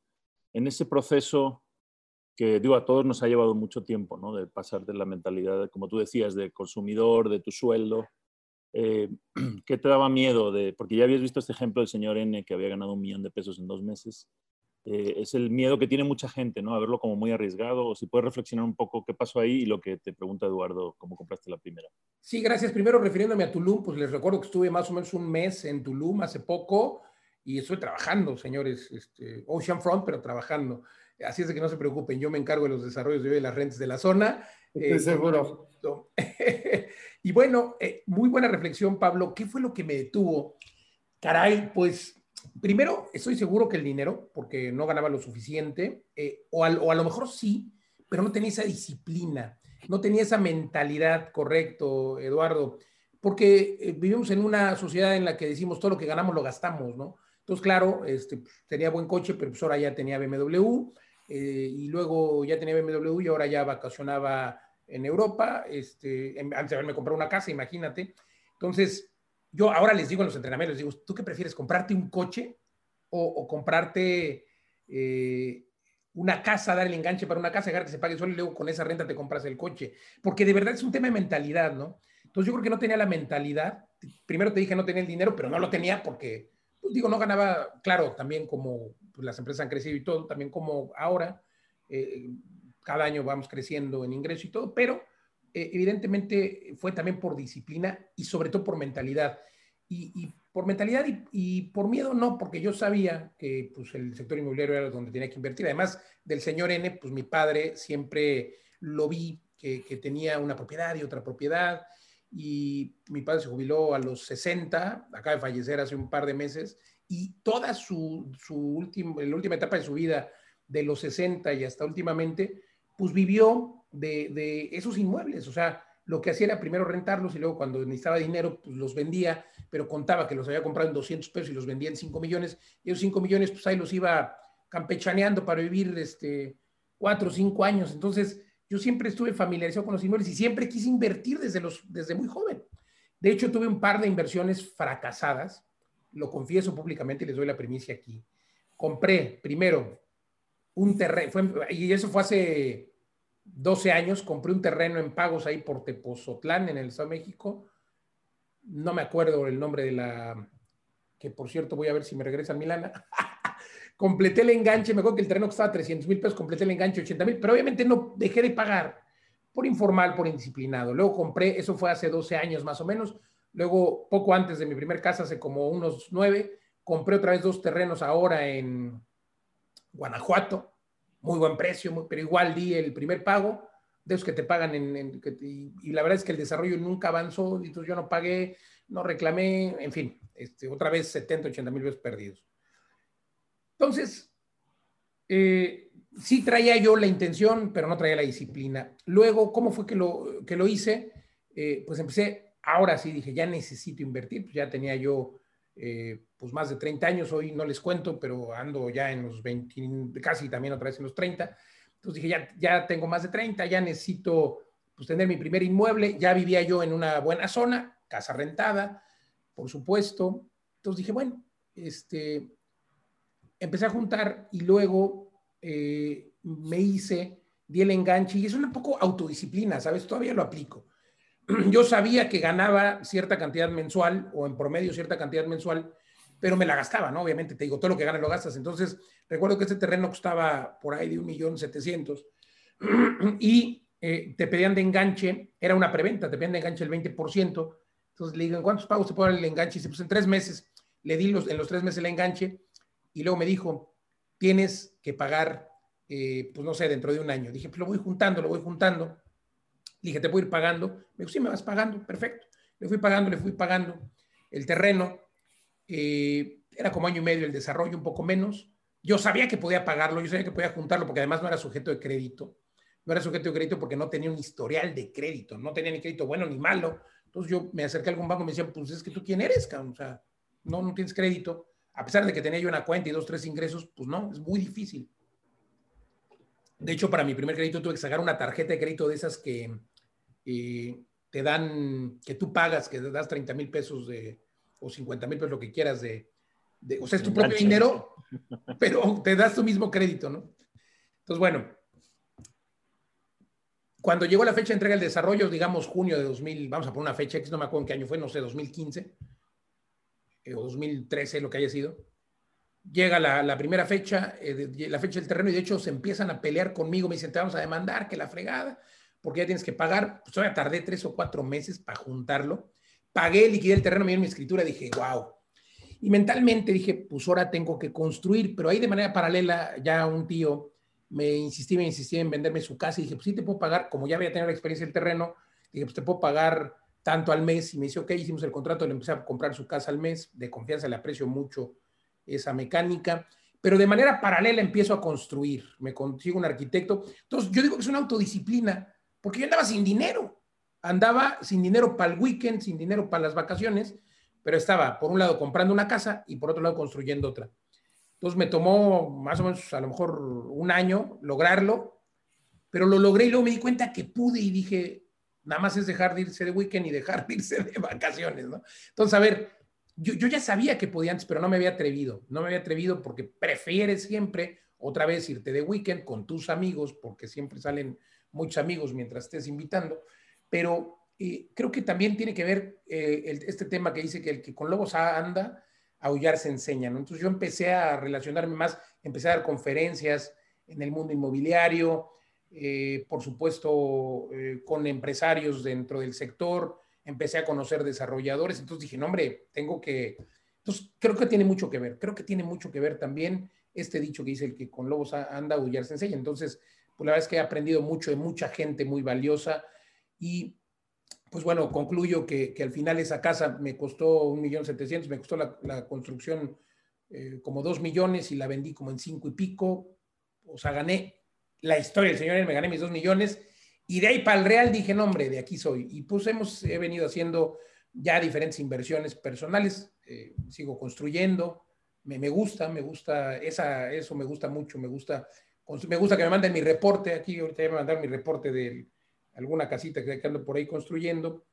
En ese proceso que, digo, a todos nos ha llevado mucho tiempo, ¿no? De pasar de la mentalidad, como tú decías, de consumidor, de tu sueldo, eh, ¿qué te daba miedo? De, porque ya habías visto este ejemplo del señor N que había ganado un millón de pesos en dos meses. Eh, es el miedo que tiene mucha gente, ¿no? A verlo como muy arriesgado. O si puedes reflexionar un poco qué pasó ahí y lo que te pregunta Eduardo, cómo compraste la primera. Sí, gracias. Primero, refiriéndome a Tulum, pues les recuerdo que estuve más o menos un mes en Tulum hace poco y estoy trabajando, señores, este, Oceanfront, pero trabajando. Así es de que no se preocupen, yo me encargo de los desarrollos de las rentas de la zona. Estoy eh, seguro. Y bueno, eh, muy buena reflexión, Pablo. ¿Qué fue lo que me detuvo? Caray, pues primero estoy seguro que el dinero, porque no ganaba lo suficiente, eh, o, a lo mejor sí, pero no tenía esa disciplina, no tenía esa mentalidad, correcto, Eduardo, porque vivimos en una sociedad en la que decimos todo lo que ganamos lo gastamos, ¿no? Entonces, claro, este, pues, tenía buen coche, pero pues ahora ya tenía BMW, y luego ya tenía BMW y ahora ya vacacionaba en Europa, este, antes de haberme comprado una casa, imagínate. Entonces, yo ahora les digo en los entrenamientos, digo, ¿tú qué prefieres? ¿Comprarte un coche o, comprarte eh, una casa, dar el enganche para una casa, dejar que se pague solo y luego con esa renta te compras el coche? Porque de verdad es un tema de mentalidad, ¿no? Entonces yo creo que no tenía la mentalidad. Primero te dije no tenía el dinero, pero no lo tenía porque, pues, digo, no ganaba, claro, también como pues, las empresas han crecido y todo, también como ahora. Eh, cada año vamos creciendo en ingreso y todo, pero eh, evidentemente fue también por disciplina y sobre todo por mentalidad. Y, por mentalidad y, por miedo no, porque yo sabía que pues, el sector inmobiliario era donde tenía que invertir. Además del señor N, pues mi padre siempre lo vi que, que, tenía una propiedad y otra propiedad. Y mi padre se jubiló a los 60, acaba de fallecer hace un par de meses, y toda su, su último, la última etapa de su vida, de los 60 y hasta últimamente, pues vivió de, de esos inmuebles. O sea, lo que hacía era primero rentarlos y luego cuando necesitaba dinero, pues los vendía, pero contaba que los había comprado en 200 pesos y los vendía en 5 millones. Y esos 5 millones, pues ahí los iba campechaneando para vivir este, 4 o 5 años. Entonces, yo siempre estuve familiarizado con los inmuebles y siempre quise invertir desde, los, desde muy joven. De hecho, tuve un par de inversiones fracasadas, lo confieso públicamente y les doy la primicia aquí. Compré primero un terreno, y eso fue hace 12 años, compré un terreno en pagos ahí por Tepozotlán, en el Estado de México. No me acuerdo el nombre de la, que por cierto voy a ver si me regresa a Milana. completé el enganche, me acuerdo que el terreno costaba 300 mil pesos, completé el enganche 80 mil, pero obviamente no dejé de pagar por informal, por indisciplinado. Luego compré, eso fue hace 12 años más o menos, luego poco antes de mi primer casa, hace como unos 9, compré otra vez dos terrenos ahora en Guanajuato, muy buen precio, pero igual di el primer pago, de esos que te pagan en, y, la verdad es que el desarrollo nunca avanzó, entonces yo no pagué, no reclamé, en fin, este, otra vez 70, 80 mil pesos perdidos. Entonces, eh, sí traía yo la intención, pero no traía la disciplina. Luego, ¿cómo fue que lo, que lo hice? Eh, pues empecé, ahora sí dije, ya necesito invertir, pues ya tenía yo eh, pues más de 30 años, hoy no les cuento, pero ando ya en los 20, casi también otra vez en los 30. Entonces dije, ya, ya tengo más de 30, ya necesito pues, tener mi primer inmueble, ya vivía yo en una buena zona, casa rentada, por supuesto. Entonces dije, bueno, este, empecé a juntar y luego eh, me hice, di el enganche y es un poco autodisciplina, ¿sabes? Todavía lo aplico. Yo sabía que ganaba cierta cantidad mensual o en promedio cierta cantidad mensual, pero me la gastaba, ¿no? Obviamente, te digo, todo lo que ganas lo gastas. Entonces, recuerdo que este terreno costaba por ahí de un millón setecientos y eh, te pedían de enganche, era una preventa, te pedían de enganche el 20%. Entonces le digo, ¿en cuántos pagos se puede dar el enganche? Y dice, pues en tres meses. Le di los, en los tres meses el enganche y luego me dijo, tienes que pagar, eh, pues no sé, dentro de un año. Dije, pues lo voy juntando, lo voy juntando. Dije, te a ir pagando. Me dijo, sí, me vas pagando, perfecto. Le fui pagando, le fui pagando. El terreno eh, era como año y medio el desarrollo, un poco menos. Yo sabía que podía pagarlo, yo sabía que podía juntarlo, porque además no era sujeto de crédito. No era sujeto de crédito porque no tenía un historial de crédito, no tenía ni crédito bueno ni malo. Entonces yo me acerqué a algún banco y me decían, pues es que tú quién eres, cabrón? O sea, no, no tienes crédito a pesar de que tenía yo una cuenta y dos, tres ingresos, pues no, es muy difícil. De hecho, para mi primer crédito tuve que sacar una tarjeta de crédito de esas que eh, te dan, que tú pagas, que te das 30 mil pesos de, o 50 mil pesos, lo que quieras de, o sea, es tu propio dinero, pero te das tu mismo crédito, ¿no? Entonces, bueno, cuando llegó la fecha de entrega del desarrollo, digamos junio de 2000, vamos a poner una fecha, X, no me acuerdo en qué año fue, no sé, 2015, eh, o 2013, lo que haya sido. Llega la, primera fecha, eh, la fecha del terreno, y de hecho se empiezan a pelear conmigo, me dicen, te vamos a demandar, que la fregada, porque ya tienes que pagar. Pues todavía tardé tres o cuatro meses para juntarlo. Pagué, liquidé el terreno, me mi escritura, dije, wow. Y mentalmente dije, pues ahora tengo que construir, pero ahí de manera paralela ya un tío me insistía, me insistía en venderme su casa y dije, pues sí te puedo pagar, como ya había tenido la experiencia del terreno, dije, pues te puedo pagar tanto al mes y me dice, ok, hicimos el contrato, le empecé a comprar su casa al mes, de confianza le aprecio mucho esa mecánica, pero de manera paralela empiezo a construir, me consigo un arquitecto. Entonces, yo digo que es una autodisciplina, porque yo andaba sin dinero, andaba sin dinero para el weekend, sin dinero para las vacaciones, pero estaba, por un lado, comprando una casa y por otro lado, construyendo otra. Entonces, me tomó más o menos, a lo mejor, un año lograrlo, pero lo logré y luego me di cuenta que pude y dije, Nada más es dejar de irse de weekend y dejar de irse de vacaciones, ¿no? Entonces, a ver, yo, yo ya sabía que podía antes, pero no me había atrevido. No me había atrevido porque prefieres siempre otra vez irte de weekend con tus amigos, porque siempre salen muchos amigos mientras estés invitando. Pero eh, creo que también tiene que ver eh, este tema que dice que el que con lobos anda, aullar se enseña. Entonces yo empecé a relacionarme más, empecé a dar conferencias en el mundo inmobiliario, eh, por supuesto, con empresarios dentro del sector, empecé a conocer desarrolladores, entonces dije, no, hombre, tengo que... Entonces, creo que tiene mucho que ver, creo que tiene mucho que ver también este dicho que dice el que con lobos anda, aullar se enseña. Entonces, pues la verdad es que he aprendido mucho de mucha gente muy valiosa y pues bueno, concluyo que, al final esa casa me costó un millón setecientos, me costó la, construcción eh, como dos millones y la vendí como en cinco y pico. O sea, gané la historia del señor, me gané mis dos millones. Y de ahí para el Real dije, no, hombre, de aquí soy. Y pues hemos, he venido haciendo ya diferentes inversiones personales, eh, sigo construyendo, me, me, gusta, me gusta, esa, eso me gusta mucho, me gusta, me gusta que me manden mi reporte, aquí ahorita voy a mandar mi reporte de alguna casita que ando por ahí construyendo.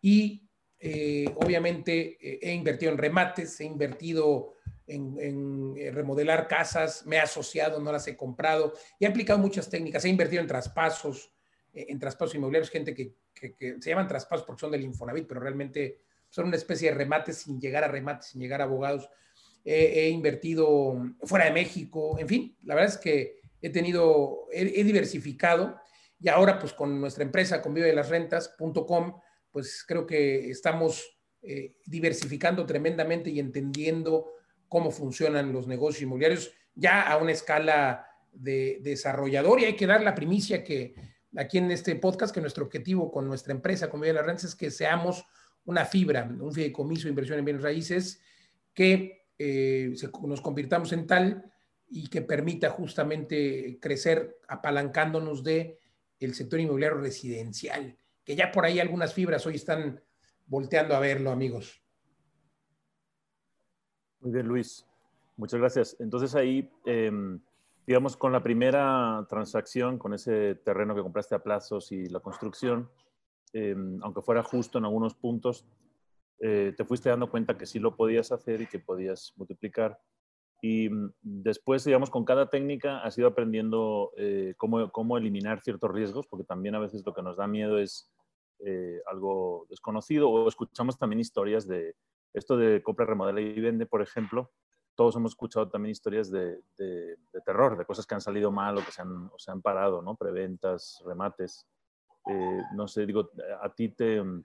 Y eh, obviamente eh, he invertido en remates, he invertido en, eh, remodelar casas, me he asociado, no las he comprado y he aplicado muchas técnicas. He invertido en traspasos, en traspasos inmobiliarios, gente que, se llaman traspasos porque son del Infonavit, pero realmente son una especie de remates sin llegar a remates, sin llegar a abogados. he invertido fuera de México, en fin, la verdad es que he tenido, he diversificado y ahora, pues con nuestra empresa, con de las rentas.com, pues creo que estamos eh, diversificando tremendamente y entendiendo cómo funcionan los negocios inmobiliarios ya a una escala de, desarrollador. Y hay que dar la primicia que aquí en este podcast, que nuestro objetivo con nuestra empresa, con de las rentas, es que seamos una fibra, un fideicomiso de inversión en bienes raíces, que eh, nos convirtamos en tal y que permita justamente crecer apalancándonos de el sector inmobiliario residencial, que ya por ahí algunas fibras hoy están volteando a verlo, amigos. Muy bien, Luis. Muchas gracias. Entonces ahí, em, digamos, con la primera transacción, con ese terreno que compraste a plazos y la construcción, em, aunque fuera justo en algunos puntos, eh, te fuiste dando cuenta que sí lo podías hacer y que podías multiplicar. Y mm, después, digamos, con cada técnica has ido aprendiendo eh, cómo, cómo, eliminar ciertos riesgos, porque también a veces lo que nos da miedo es eh, algo desconocido o escuchamos también historias de esto de compra, remodela y vende, por ejemplo. Todos hemos escuchado también historias de, de, terror, de cosas que han salido mal o que se han, o se han parado, ¿no? Preventas, remates. Eh, no sé, digo, a ti te, mm,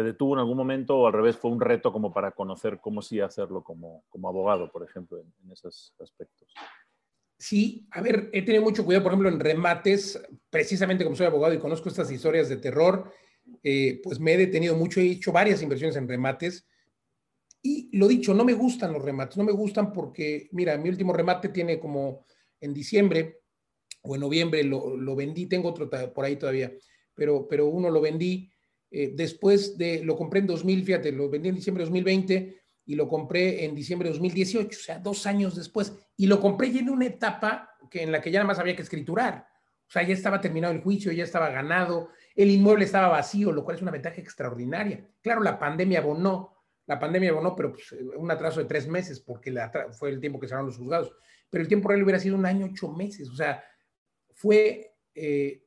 ¿Te detuvo en algún momento o al revés fue un reto como para conocer cómo sí hacerlo como, como abogado, por ejemplo, en, esos aspectos? Sí, a ver, he tenido mucho cuidado, por ejemplo, en remates, precisamente como soy abogado y conozco estas historias de terror, eh, pues me he detenido mucho, he hecho varias inversiones en remates y lo dicho, no me gustan los remates, no me gustan porque, mira, mi último remate tiene como en diciembre o en noviembre lo, lo vendí, tengo otro por ahí todavía, pero, pero uno lo vendí eh, después de, lo compré en 2000, fíjate, lo vendí en diciembre de 2020 y lo compré en diciembre de 2018, o sea, dos años después. Y lo compré ya en una etapa que, en la que ya nada más había que escriturar. O sea, ya estaba terminado el juicio, ya estaba ganado, el inmueble estaba vacío, lo cual es una ventaja extraordinaria. Claro, la pandemia abonó, la pandemia abonó, pero pues, un atraso de tres meses, porque fue el tiempo que cerraron los juzgados. Pero el tiempo real hubiera sido un año, ocho meses. O sea, fue eh,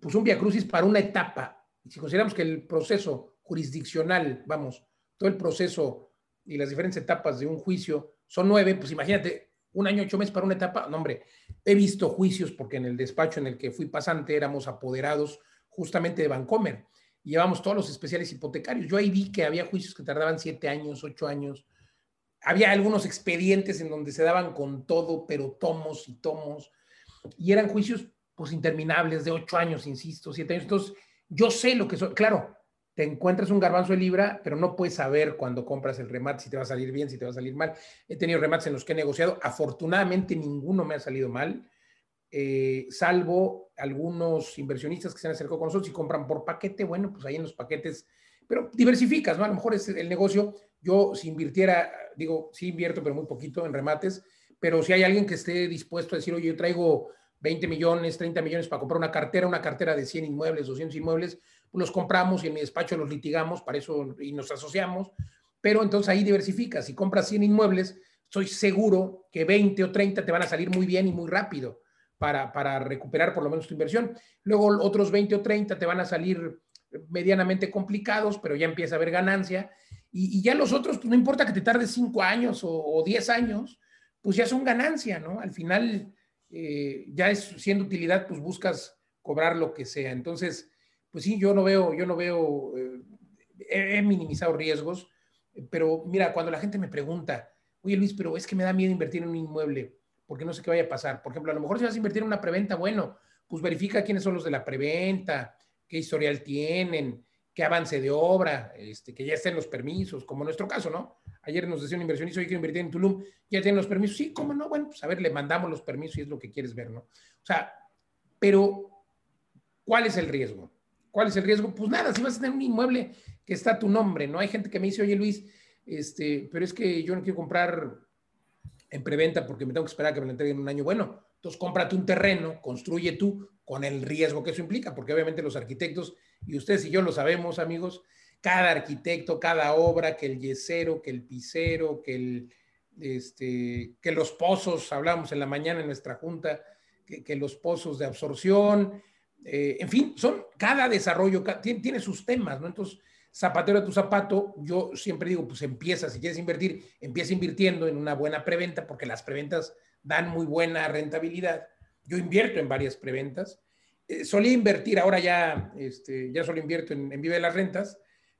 pues un via crucis para una etapa si consideramos que el proceso jurisdiccional, vamos, todo el proceso y las diferentes etapas de un juicio son nueve, pues imagínate, un año, ocho meses para una etapa. No, hombre, he visto juicios porque en el despacho en el que fui pasante éramos apoderados justamente de Bancomer. Y llevamos todos los especiales hipotecarios. Yo ahí vi que había juicios que tardaban siete años, ocho años. Había algunos expedientes en donde se daban con todo, pero tomos y tomos. Y eran juicios pues interminables de ocho años, insisto, siete años. Entonces, yo sé lo que soy. Claro, te encuentras un garbanzo de libra, pero no puedes saber cuando compras el remate si te va a salir bien, si te va a salir mal. He tenido remates en los que he negociado. Afortunadamente, ninguno me ha salido mal, eh, salvo algunos inversionistas que se han acercado con nosotros y compran por paquete. Bueno, pues ahí en los paquetes, pero diversificas, ¿no? A lo mejor es el negocio. Yo, si invirtiera, digo, sí invierto, pero muy poquito en remates, pero si hay alguien que esté dispuesto a decir, oye, yo traigo 20 millones, 30 millones para comprar una cartera, una cartera de 100 inmuebles, 200 inmuebles, pues los compramos y en mi despacho los litigamos, para eso y nos asociamos, pero entonces ahí diversificas. Si compras 100 inmuebles, estoy seguro que 20 o 30 te van a salir muy bien y muy rápido para, para recuperar por lo menos tu inversión. Luego otros 20 o 30 te van a salir medianamente complicados, pero ya empieza a haber ganancia. Y, ya los otros, pues no importa que te tardes 5 años o, o 10 años, pues ya son ganancia, ¿no? Al final eh, ya es siendo utilidad, pues buscas cobrar lo que sea. Entonces, pues sí, yo no veo, yo no veo, eh, he, minimizado riesgos, pero mira, cuando la gente me pregunta, oye Luis, pero es que me da miedo invertir en un inmueble, porque no sé qué vaya a pasar. Por ejemplo, a lo mejor si vas a invertir en una preventa, bueno, pues verifica quiénes son los de la preventa, qué historial tienen, qué avance de obra, este, que ya estén los permisos, como en nuestro caso, ¿no? Ayer nos decía un inversionista, hoy quiero invertir en Tulum, ya tienen los permisos. Sí, ¿cómo no? Bueno, pues a ver, le mandamos los permisos y es lo que quieres ver, ¿no? O sea, pero ¿cuál es el riesgo? ¿Cuál es el riesgo? Pues nada, si vas a tener un inmueble que está a tu nombre, ¿no? Hay gente que me dice, oye Luis, este, pero es que yo no quiero comprar en preventa porque me tengo que esperar a que me lo entreguen en un año. Bueno, entonces cómprate un terreno, construye tú con el riesgo que eso implica, porque obviamente los arquitectos, y ustedes y yo lo sabemos, amigos, cada arquitecto, cada obra, que el yesero, que el pisero, que, el, este, que los pozos, hablamos en la mañana en nuestra junta, que, los pozos de absorción, eh, en fin, son cada desarrollo, tiene, tiene, sus temas, ¿no? Entonces, zapatero a tu zapato, yo siempre digo, pues empieza, si quieres invertir, empieza invirtiendo en una buena preventa, porque las preventas dan muy buena rentabilidad. Yo invierto en varias preventas. Eh, solía invertir, ahora ya, este, ya solo invierto en, en Vive las Rentas,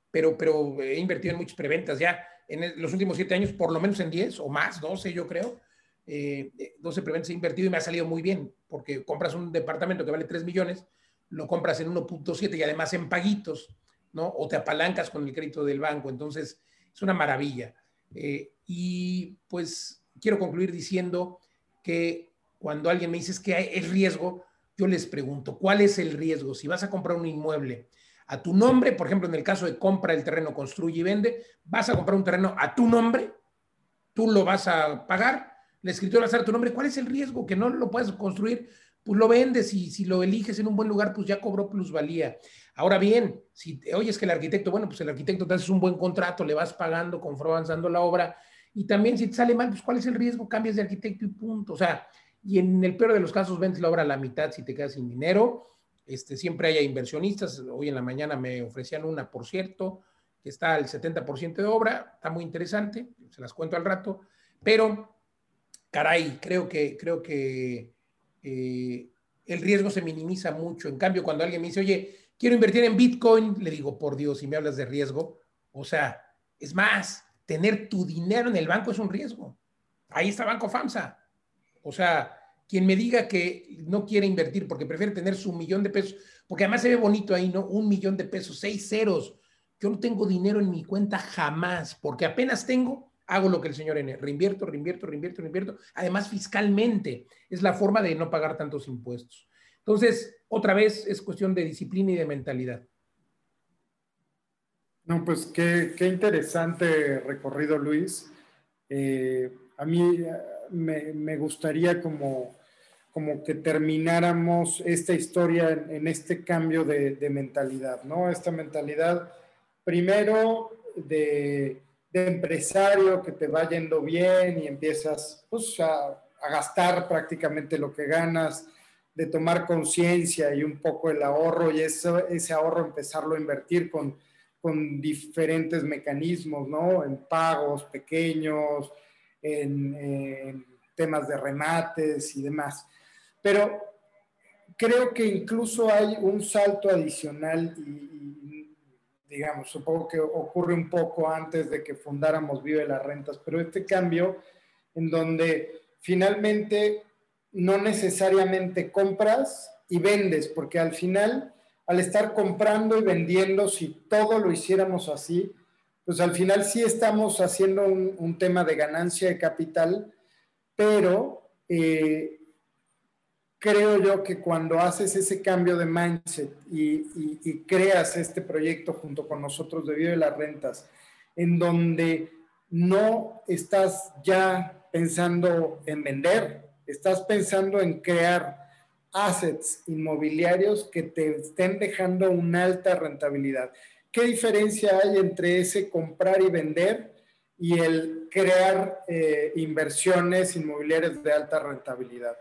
pero, pero he invertido en muchas preventas ya en los últimos siete años, por lo menos en 10 o más, 12 yo creo. Eh, 12 preventas he invertido y me ha salido muy bien, porque compras un departamento que vale 3 millones, lo compras en 1.7 y además en paguitos ¿no? O te apalancas con el crédito del banco. Entonces, es una maravilla. Eh, y pues quiero concluir diciendo que cuando alguien me dice que es riesgo, yo les pregunto, ¿cuál es el riesgo? Si vas a comprar un inmueble a tu nombre, por ejemplo, en el caso de compra el terreno, construye y vende, vas a comprar un terreno a tu nombre, tú lo vas a pagar, la escritura va a ser a tu nombre, ¿cuál es el riesgo? Que no lo puedes construir, pues lo vendes y si lo eliges en un buen lugar, pues ya cobró plusvalía. Ahora bien, si oyes que el arquitecto, bueno, pues el arquitecto te hace un buen contrato, le vas pagando conforme avanzando la obra, y también si te sale mal, pues cuál es el riesgo, cambias de arquitecto y punto. O sea, y en el peor de los casos vendes la obra a la mitad si te quedas sin dinero. Este, siempre hay inversionistas, hoy en la mañana me ofrecían una, por cierto, que está al 70% de obra, está muy interesante, se las cuento al rato, pero caray, creo que, creo que eh, el riesgo se minimiza mucho. En cambio, cuando alguien me dice, oye, quiero invertir en Bitcoin, le digo, por Dios, si me hablas de riesgo, o sea, es más, tener tu dinero en el banco es un riesgo. Ahí está Banco FAMSA. O sea, quien me diga que no quiere invertir porque prefiere tener su millón de pesos, porque además se ve bonito ahí, ¿no? Un millón de pesos, seis ceros. Yo no tengo dinero en mi cuenta jamás, porque apenas tengo, hago lo que el señor N, reinvierto, reinvierto, reinvierto, reinvierto. Además, fiscalmente, es la forma de no pagar tantos impuestos. Entonces, otra vez es cuestión de disciplina y de mentalidad. No, pues qué, interesante recorrido, Luis. Eh, a mí me, gustaría como, como, que termináramos esta historia en, este cambio de, mentalidad, ¿no? Esta mentalidad, primero, de, empresario que te va yendo bien y empiezas pues, a, gastar prácticamente lo que ganas, de tomar conciencia y un poco el ahorro y eso, ese ahorro empezarlo a invertir con, con diferentes mecanismos, ¿no? En pagos pequeños, en, temas de remates y demás. Pero creo que incluso hay un salto adicional y, digamos, supongo que ocurre un poco antes de que fundáramos Vive las Rentas, pero este cambio en donde finalmente no necesariamente compras y vendes, porque al final, al estar comprando y vendiendo, si todo lo hiciéramos así, pues al final sí estamos haciendo un, tema de ganancia de capital, pero eh, creo yo que cuando haces ese cambio de mindset y, creas este proyecto junto con nosotros de Vive las Rentas, en donde no estás ya pensando en vender, estás pensando en crear assets inmobiliarios que te estén dejando una alta rentabilidad. ¿Qué diferencia hay entre ese comprar y vender y el crear eh, inversiones inmobiliarias de alta rentabilidad?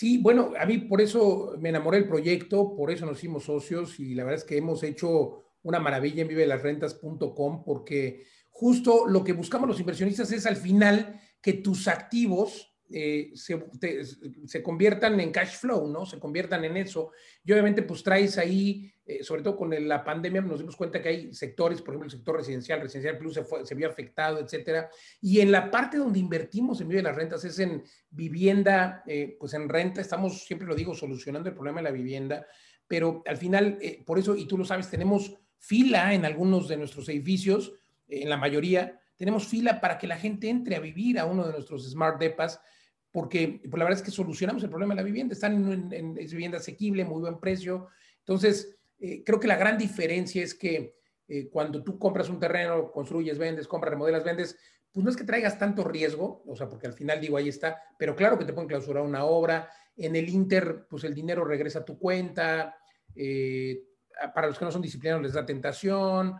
Sí, bueno, a mí por eso me enamoré del proyecto, por eso nos hicimos socios y la verdad es que hemos hecho una maravilla en vivelasrentas.com porque justo lo que buscamos los inversionistas es al final que tus activos eh, se, conviertan en cash flow, ¿no? Se conviertan en eso. Y obviamente, pues traes ahí, eh, sobre todo con la pandemia, nos dimos cuenta que hay sectores, por ejemplo, el sector residencial, Residencial Plus se, se vio afectado, etcétera. Y en la parte donde invertimos en medio de las rentas es en vivienda, eh, pues en renta, estamos, siempre lo digo, solucionando el problema de la vivienda, pero al final, por eso, y tú lo sabes, tenemos fila en algunos de nuestros edificios, en la mayoría, tenemos fila para que la gente entre a vivir a uno de nuestros smart depas porque pues, la verdad es que solucionamos el problema de la vivienda, están en, vivienda asequible, muy buen precio. Entonces, eh, creo que la gran diferencia es que eh, cuando tú compras un terreno, construyes, vendes, compras, remodelas, vendes, pues no es que traigas tanto riesgo, o sea, porque al final digo, ahí está, pero claro que te pueden clausurar una obra, en el Inter, pues el dinero regresa a tu cuenta, eh, para los que no son disciplinados les da tentación,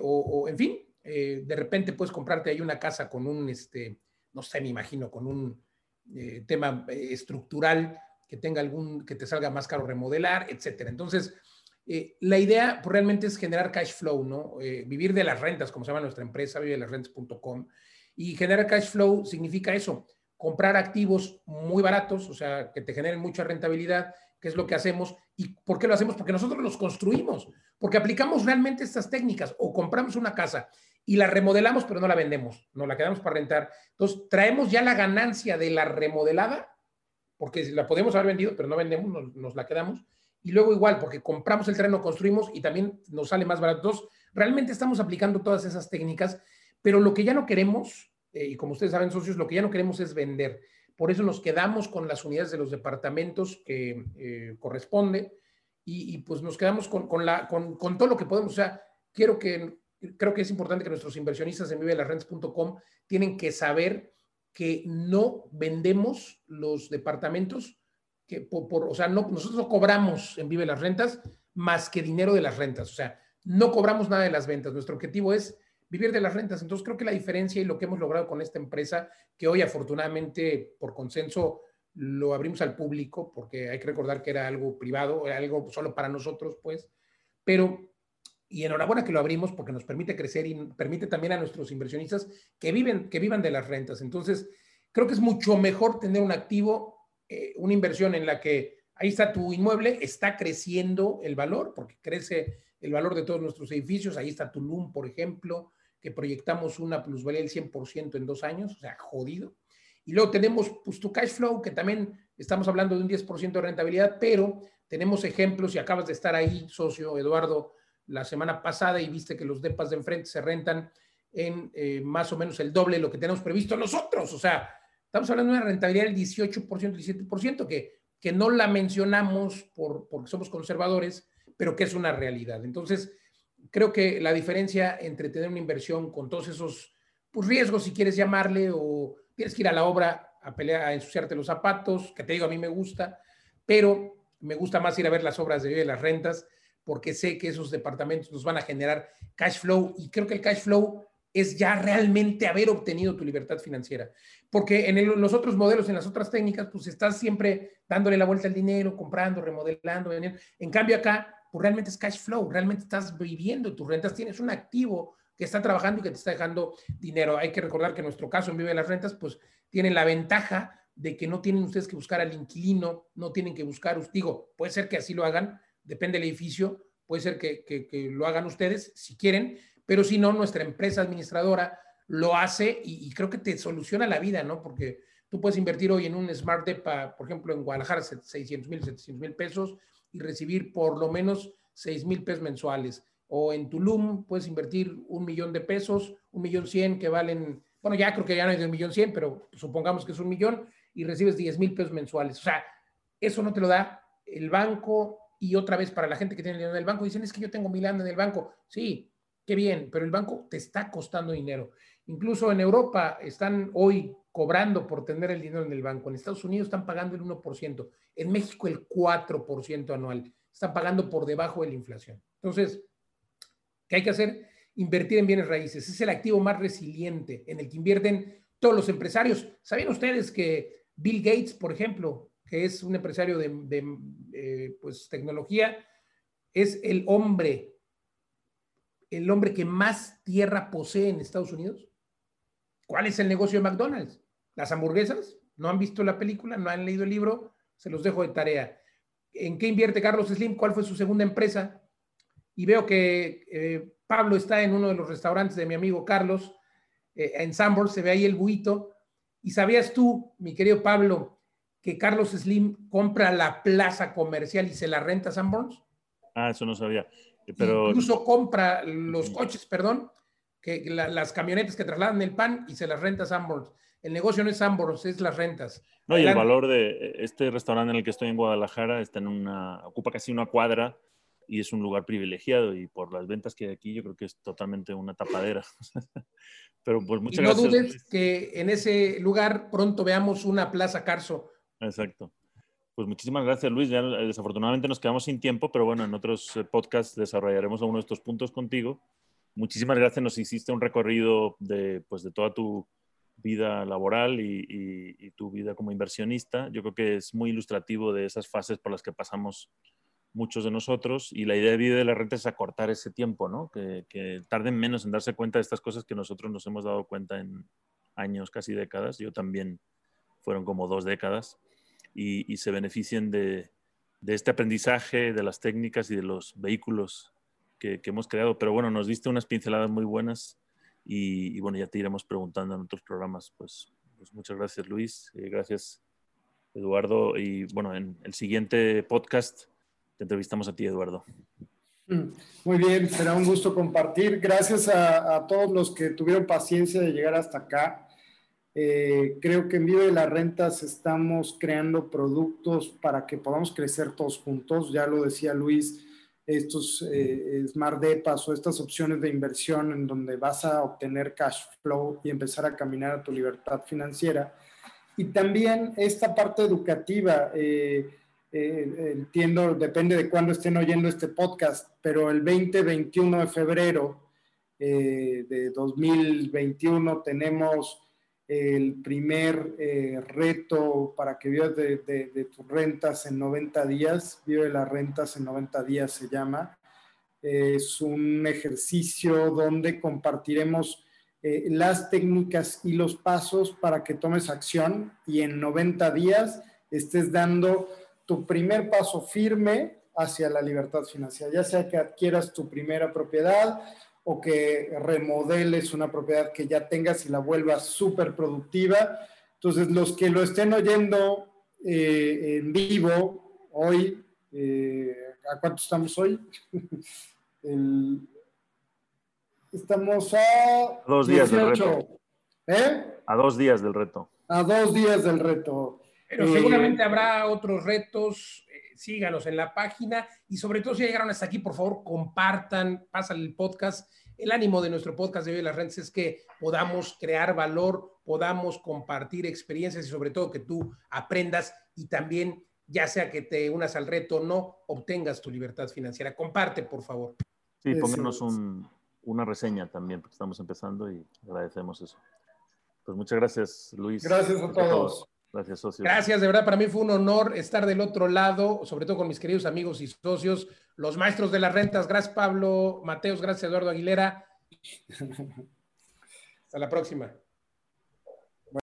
o, en fin, de repente puedes comprarte ahí una casa con un, este, no sé, me imagino, con un eh, tema eh, estructural que tenga algún, que te salga más caro remodelar, etcétera. Entonces, eh, la idea realmente es generar cash flow, ¿no? vivir de las rentas, como se llama nuestra empresa, vive de las rentas.com. Y generar cash flow significa eso, comprar activos muy baratos, o sea, que te generen mucha rentabilidad, que es lo que hacemos. ¿Y por qué lo hacemos? Porque nosotros los construimos, porque aplicamos realmente estas técnicas o compramos una casa y la remodelamos, pero no la vendemos, no la quedamos para rentar. Entonces, traemos ya la ganancia de la remodelada, porque la podemos haber vendido, pero no vendemos, nos, la quedamos. Y luego igual, porque compramos el terreno, construimos y también nos sale más barato. Entonces, realmente estamos aplicando todas esas técnicas, pero lo que ya no queremos, eh, y como ustedes saben, socios, lo que ya no queremos es vender. Por eso nos quedamos con las unidades de los departamentos que eh, corresponde y, pues nos quedamos con, con la, con, con todo lo que podemos. O sea, quiero que creo que es importante que nuestros inversionistas en vivelasrentes.com tienen que saber que no vendemos los departamentos, que por, o sea, no, nosotros no cobramos en Vive las Rentas más que dinero de las rentas, o sea, no cobramos nada de las ventas. Nuestro objetivo es vivir de las rentas. Entonces, creo que la diferencia y lo que hemos logrado con esta empresa, que hoy afortunadamente por consenso lo abrimos al público, porque hay que recordar que era algo privado, era algo solo para nosotros, pues, pero y enhorabuena que lo abrimos porque nos permite crecer y permite también a nuestros inversionistas que, viven, que vivan de las rentas. Entonces, creo que es mucho mejor tener un activo, eh, una inversión en la que ahí está tu inmueble, está creciendo el valor, porque crece el valor de todos nuestros edificios. Ahí está Tulum, por ejemplo, que proyectamos una plusvalía del 100% en dos años, o sea, jodido. Y luego tenemos pues, tu cash flow, que también estamos hablando de un 10% de rentabilidad, pero tenemos ejemplos, y acabas de estar ahí, socio Eduardo, la semana pasada y viste que los depas de enfrente se rentan en eh, más o menos el doble de lo que tenemos previsto nosotros. O sea, estamos hablando de una rentabilidad del 18%, 17%, que, que no la mencionamos por, porque somos conservadores, pero que es una realidad. Entonces, creo que la diferencia entre tener una inversión con todos esos pues, riesgos, si quieres llamarle, o tienes que ir a la obra a pelear, a ensuciarte los zapatos, que te digo, a mí me gusta, pero me gusta más ir a ver las obras de las rentas porque sé que esos departamentos nos van a generar cash flow y creo que el cash flow es ya realmente haber obtenido tu libertad financiera. Porque en los otros modelos, en las otras técnicas, pues estás siempre dándole la vuelta al dinero, comprando, remodelando. En cambio acá, pues realmente es cash flow, realmente estás viviendo tus rentas, tienes un activo que está trabajando y que te está dejando dinero. Hay que recordar que en nuestro caso en Vive las Rentas, pues tienen la ventaja de que no tienen ustedes que buscar al inquilino, no tienen que buscar, digo, puede ser que así lo hagan, depende del edificio, puede ser que, lo hagan ustedes si quieren, pero si no, nuestra empresa administradora lo hace y, creo que te soluciona la vida, ¿no? Porque tú puedes invertir hoy en un Smart Depa, por ejemplo, en Guadalajara, 600 mil, 700 mil pesos y recibir por lo menos 6 mil pesos mensuales. O en Tulum puedes invertir un millón de pesos, un millón cien que valen, bueno, ya creo que ya no es de un millón cien, pero supongamos que es un millón y recibes 10 mil pesos mensuales. O sea, eso no te lo da el banco, y otra vez para la gente que tiene dinero en el banco, dicen, es que yo tengo mil en el banco. Sí, qué bien, pero el banco te está costando dinero. Incluso en Europa están hoy cobrando por tener el dinero en el banco. En Estados Unidos están pagando el 1%. En México el 4% anual. Están pagando por debajo de la inflación. Entonces, ¿qué hay que hacer? Invertir en bienes raíces. Es el activo más resiliente en el que invierten todos los empresarios. ¿Sabían ustedes que Bill Gates, por ejemplo, que es un empresario de, eh, pues, tecnología, es el hombre, el hombre que más tierra posee en Estados Unidos. ¿Cuál es el negocio de McDonald's? ¿Las hamburguesas? no han visto la película, no han leído el libro, se los dejo de tarea. ¿En qué invierte Carlos Slim? ¿Cuál fue su segunda empresa? Y veo que eh, Pablo está en uno de los restaurantes de mi amigo Carlos, eh, en Sanborns, se ve ahí el buito. ¿Y sabías tú, mi querido Pablo, que Carlos Slim compra la plaza comercial y se la renta a Sanborns? Ah, eso no sabía. Pero... Incluso compra los coches, perdón, que las camionetas que trasladan el pan y se las renta a Sanborns. El negocio no es Sanborns, es las rentas. No, y el valor de este restaurante en el que estoy en Guadalajara está en una, ocupa casi una cuadra y es un lugar privilegiado y por las ventas que hay aquí yo creo que es totalmente una tapadera. Pero pues muchas y no gracias. dudes que en ese lugar pronto veamos una Plaza Carso. Exacto. Pues muchísimas gracias, Luis. Ya, eh, desafortunadamente nos quedamos sin tiempo, pero bueno, en otros eh, podcasts desarrollaremos algunos de estos puntos contigo. Muchísimas gracias. Nos hiciste un recorrido de, pues, de toda tu vida laboral y, y, y tu vida como inversionista. Yo creo que es muy ilustrativo de esas fases por las que pasamos muchos de nosotros y la idea de vida de la renta es acortar ese tiempo, ¿no? Que, que, tarden menos en darse cuenta de estas cosas que nosotros nos hemos dado cuenta en años, casi décadas. Yo también fueron como dos décadas y, y se beneficien de, de, este aprendizaje, de las técnicas y de los vehículos que, que, hemos creado. Pero bueno, nos diste unas pinceladas muy buenas y, y bueno, ya te iremos preguntando en otros programas. Pues, pues muchas gracias, Luis. Eh, gracias, Eduardo. Y bueno, en el siguiente podcast te entrevistamos a ti, Eduardo. Mm, muy bien, será un gusto compartir. Gracias a, a todos los que tuvieron paciencia de llegar hasta acá. Eh, creo que en Vive de las Rentas estamos creando productos para que podamos crecer todos juntos. Ya lo decía Luis, estos eh, Smart Depas o estas opciones de inversión en donde vas a obtener cash flow y empezar a caminar a tu libertad financiera. Y también esta parte educativa. Eh, eh, entiendo, depende de cuándo estén oyendo este podcast, pero el 20-21 de febrero eh, de 2021 tenemos el primer eh, reto para que vivas de, de, de, tus rentas en 90 días, vive las rentas en 90 días se llama. Es un ejercicio donde compartiremos eh, las técnicas y los pasos para que tomes acción y en 90 días estés dando tu primer paso firme hacia la libertad financiera, ya sea que adquieras tu primera propiedad o que remodeles una propiedad que ya tengas y la vuelvas súper productiva. Entonces, los que lo estén oyendo eh, en vivo hoy, eh, ¿a cuánto estamos hoy? El, estamos a... Dos días 18. del reto. ¿Eh? A dos días del reto. A dos días del reto. Pero eh, seguramente habrá otros retos. Eh, síganos en la página y sobre todo si llegaron hasta aquí, por favor, compartan, pasan el podcast. El ánimo de nuestro podcast de hoy de las rentas es que podamos crear valor, podamos compartir experiencias y sobre todo que tú aprendas y también, ya sea que te unas al reto o no, obtengas tu libertad financiera. Comparte, por favor. Sí, pónganos un, una reseña también, porque estamos empezando y agradecemos eso. Pues muchas gracias, Luis. Gracias a todos. Gracias, socios. Gracias, de verdad, para mí fue un honor estar del otro lado, sobre todo con mis queridos amigos y socios, los maestros de las rentas. Gracias, Pablo Mateos, gracias, Eduardo Aguilera. Hasta la próxima.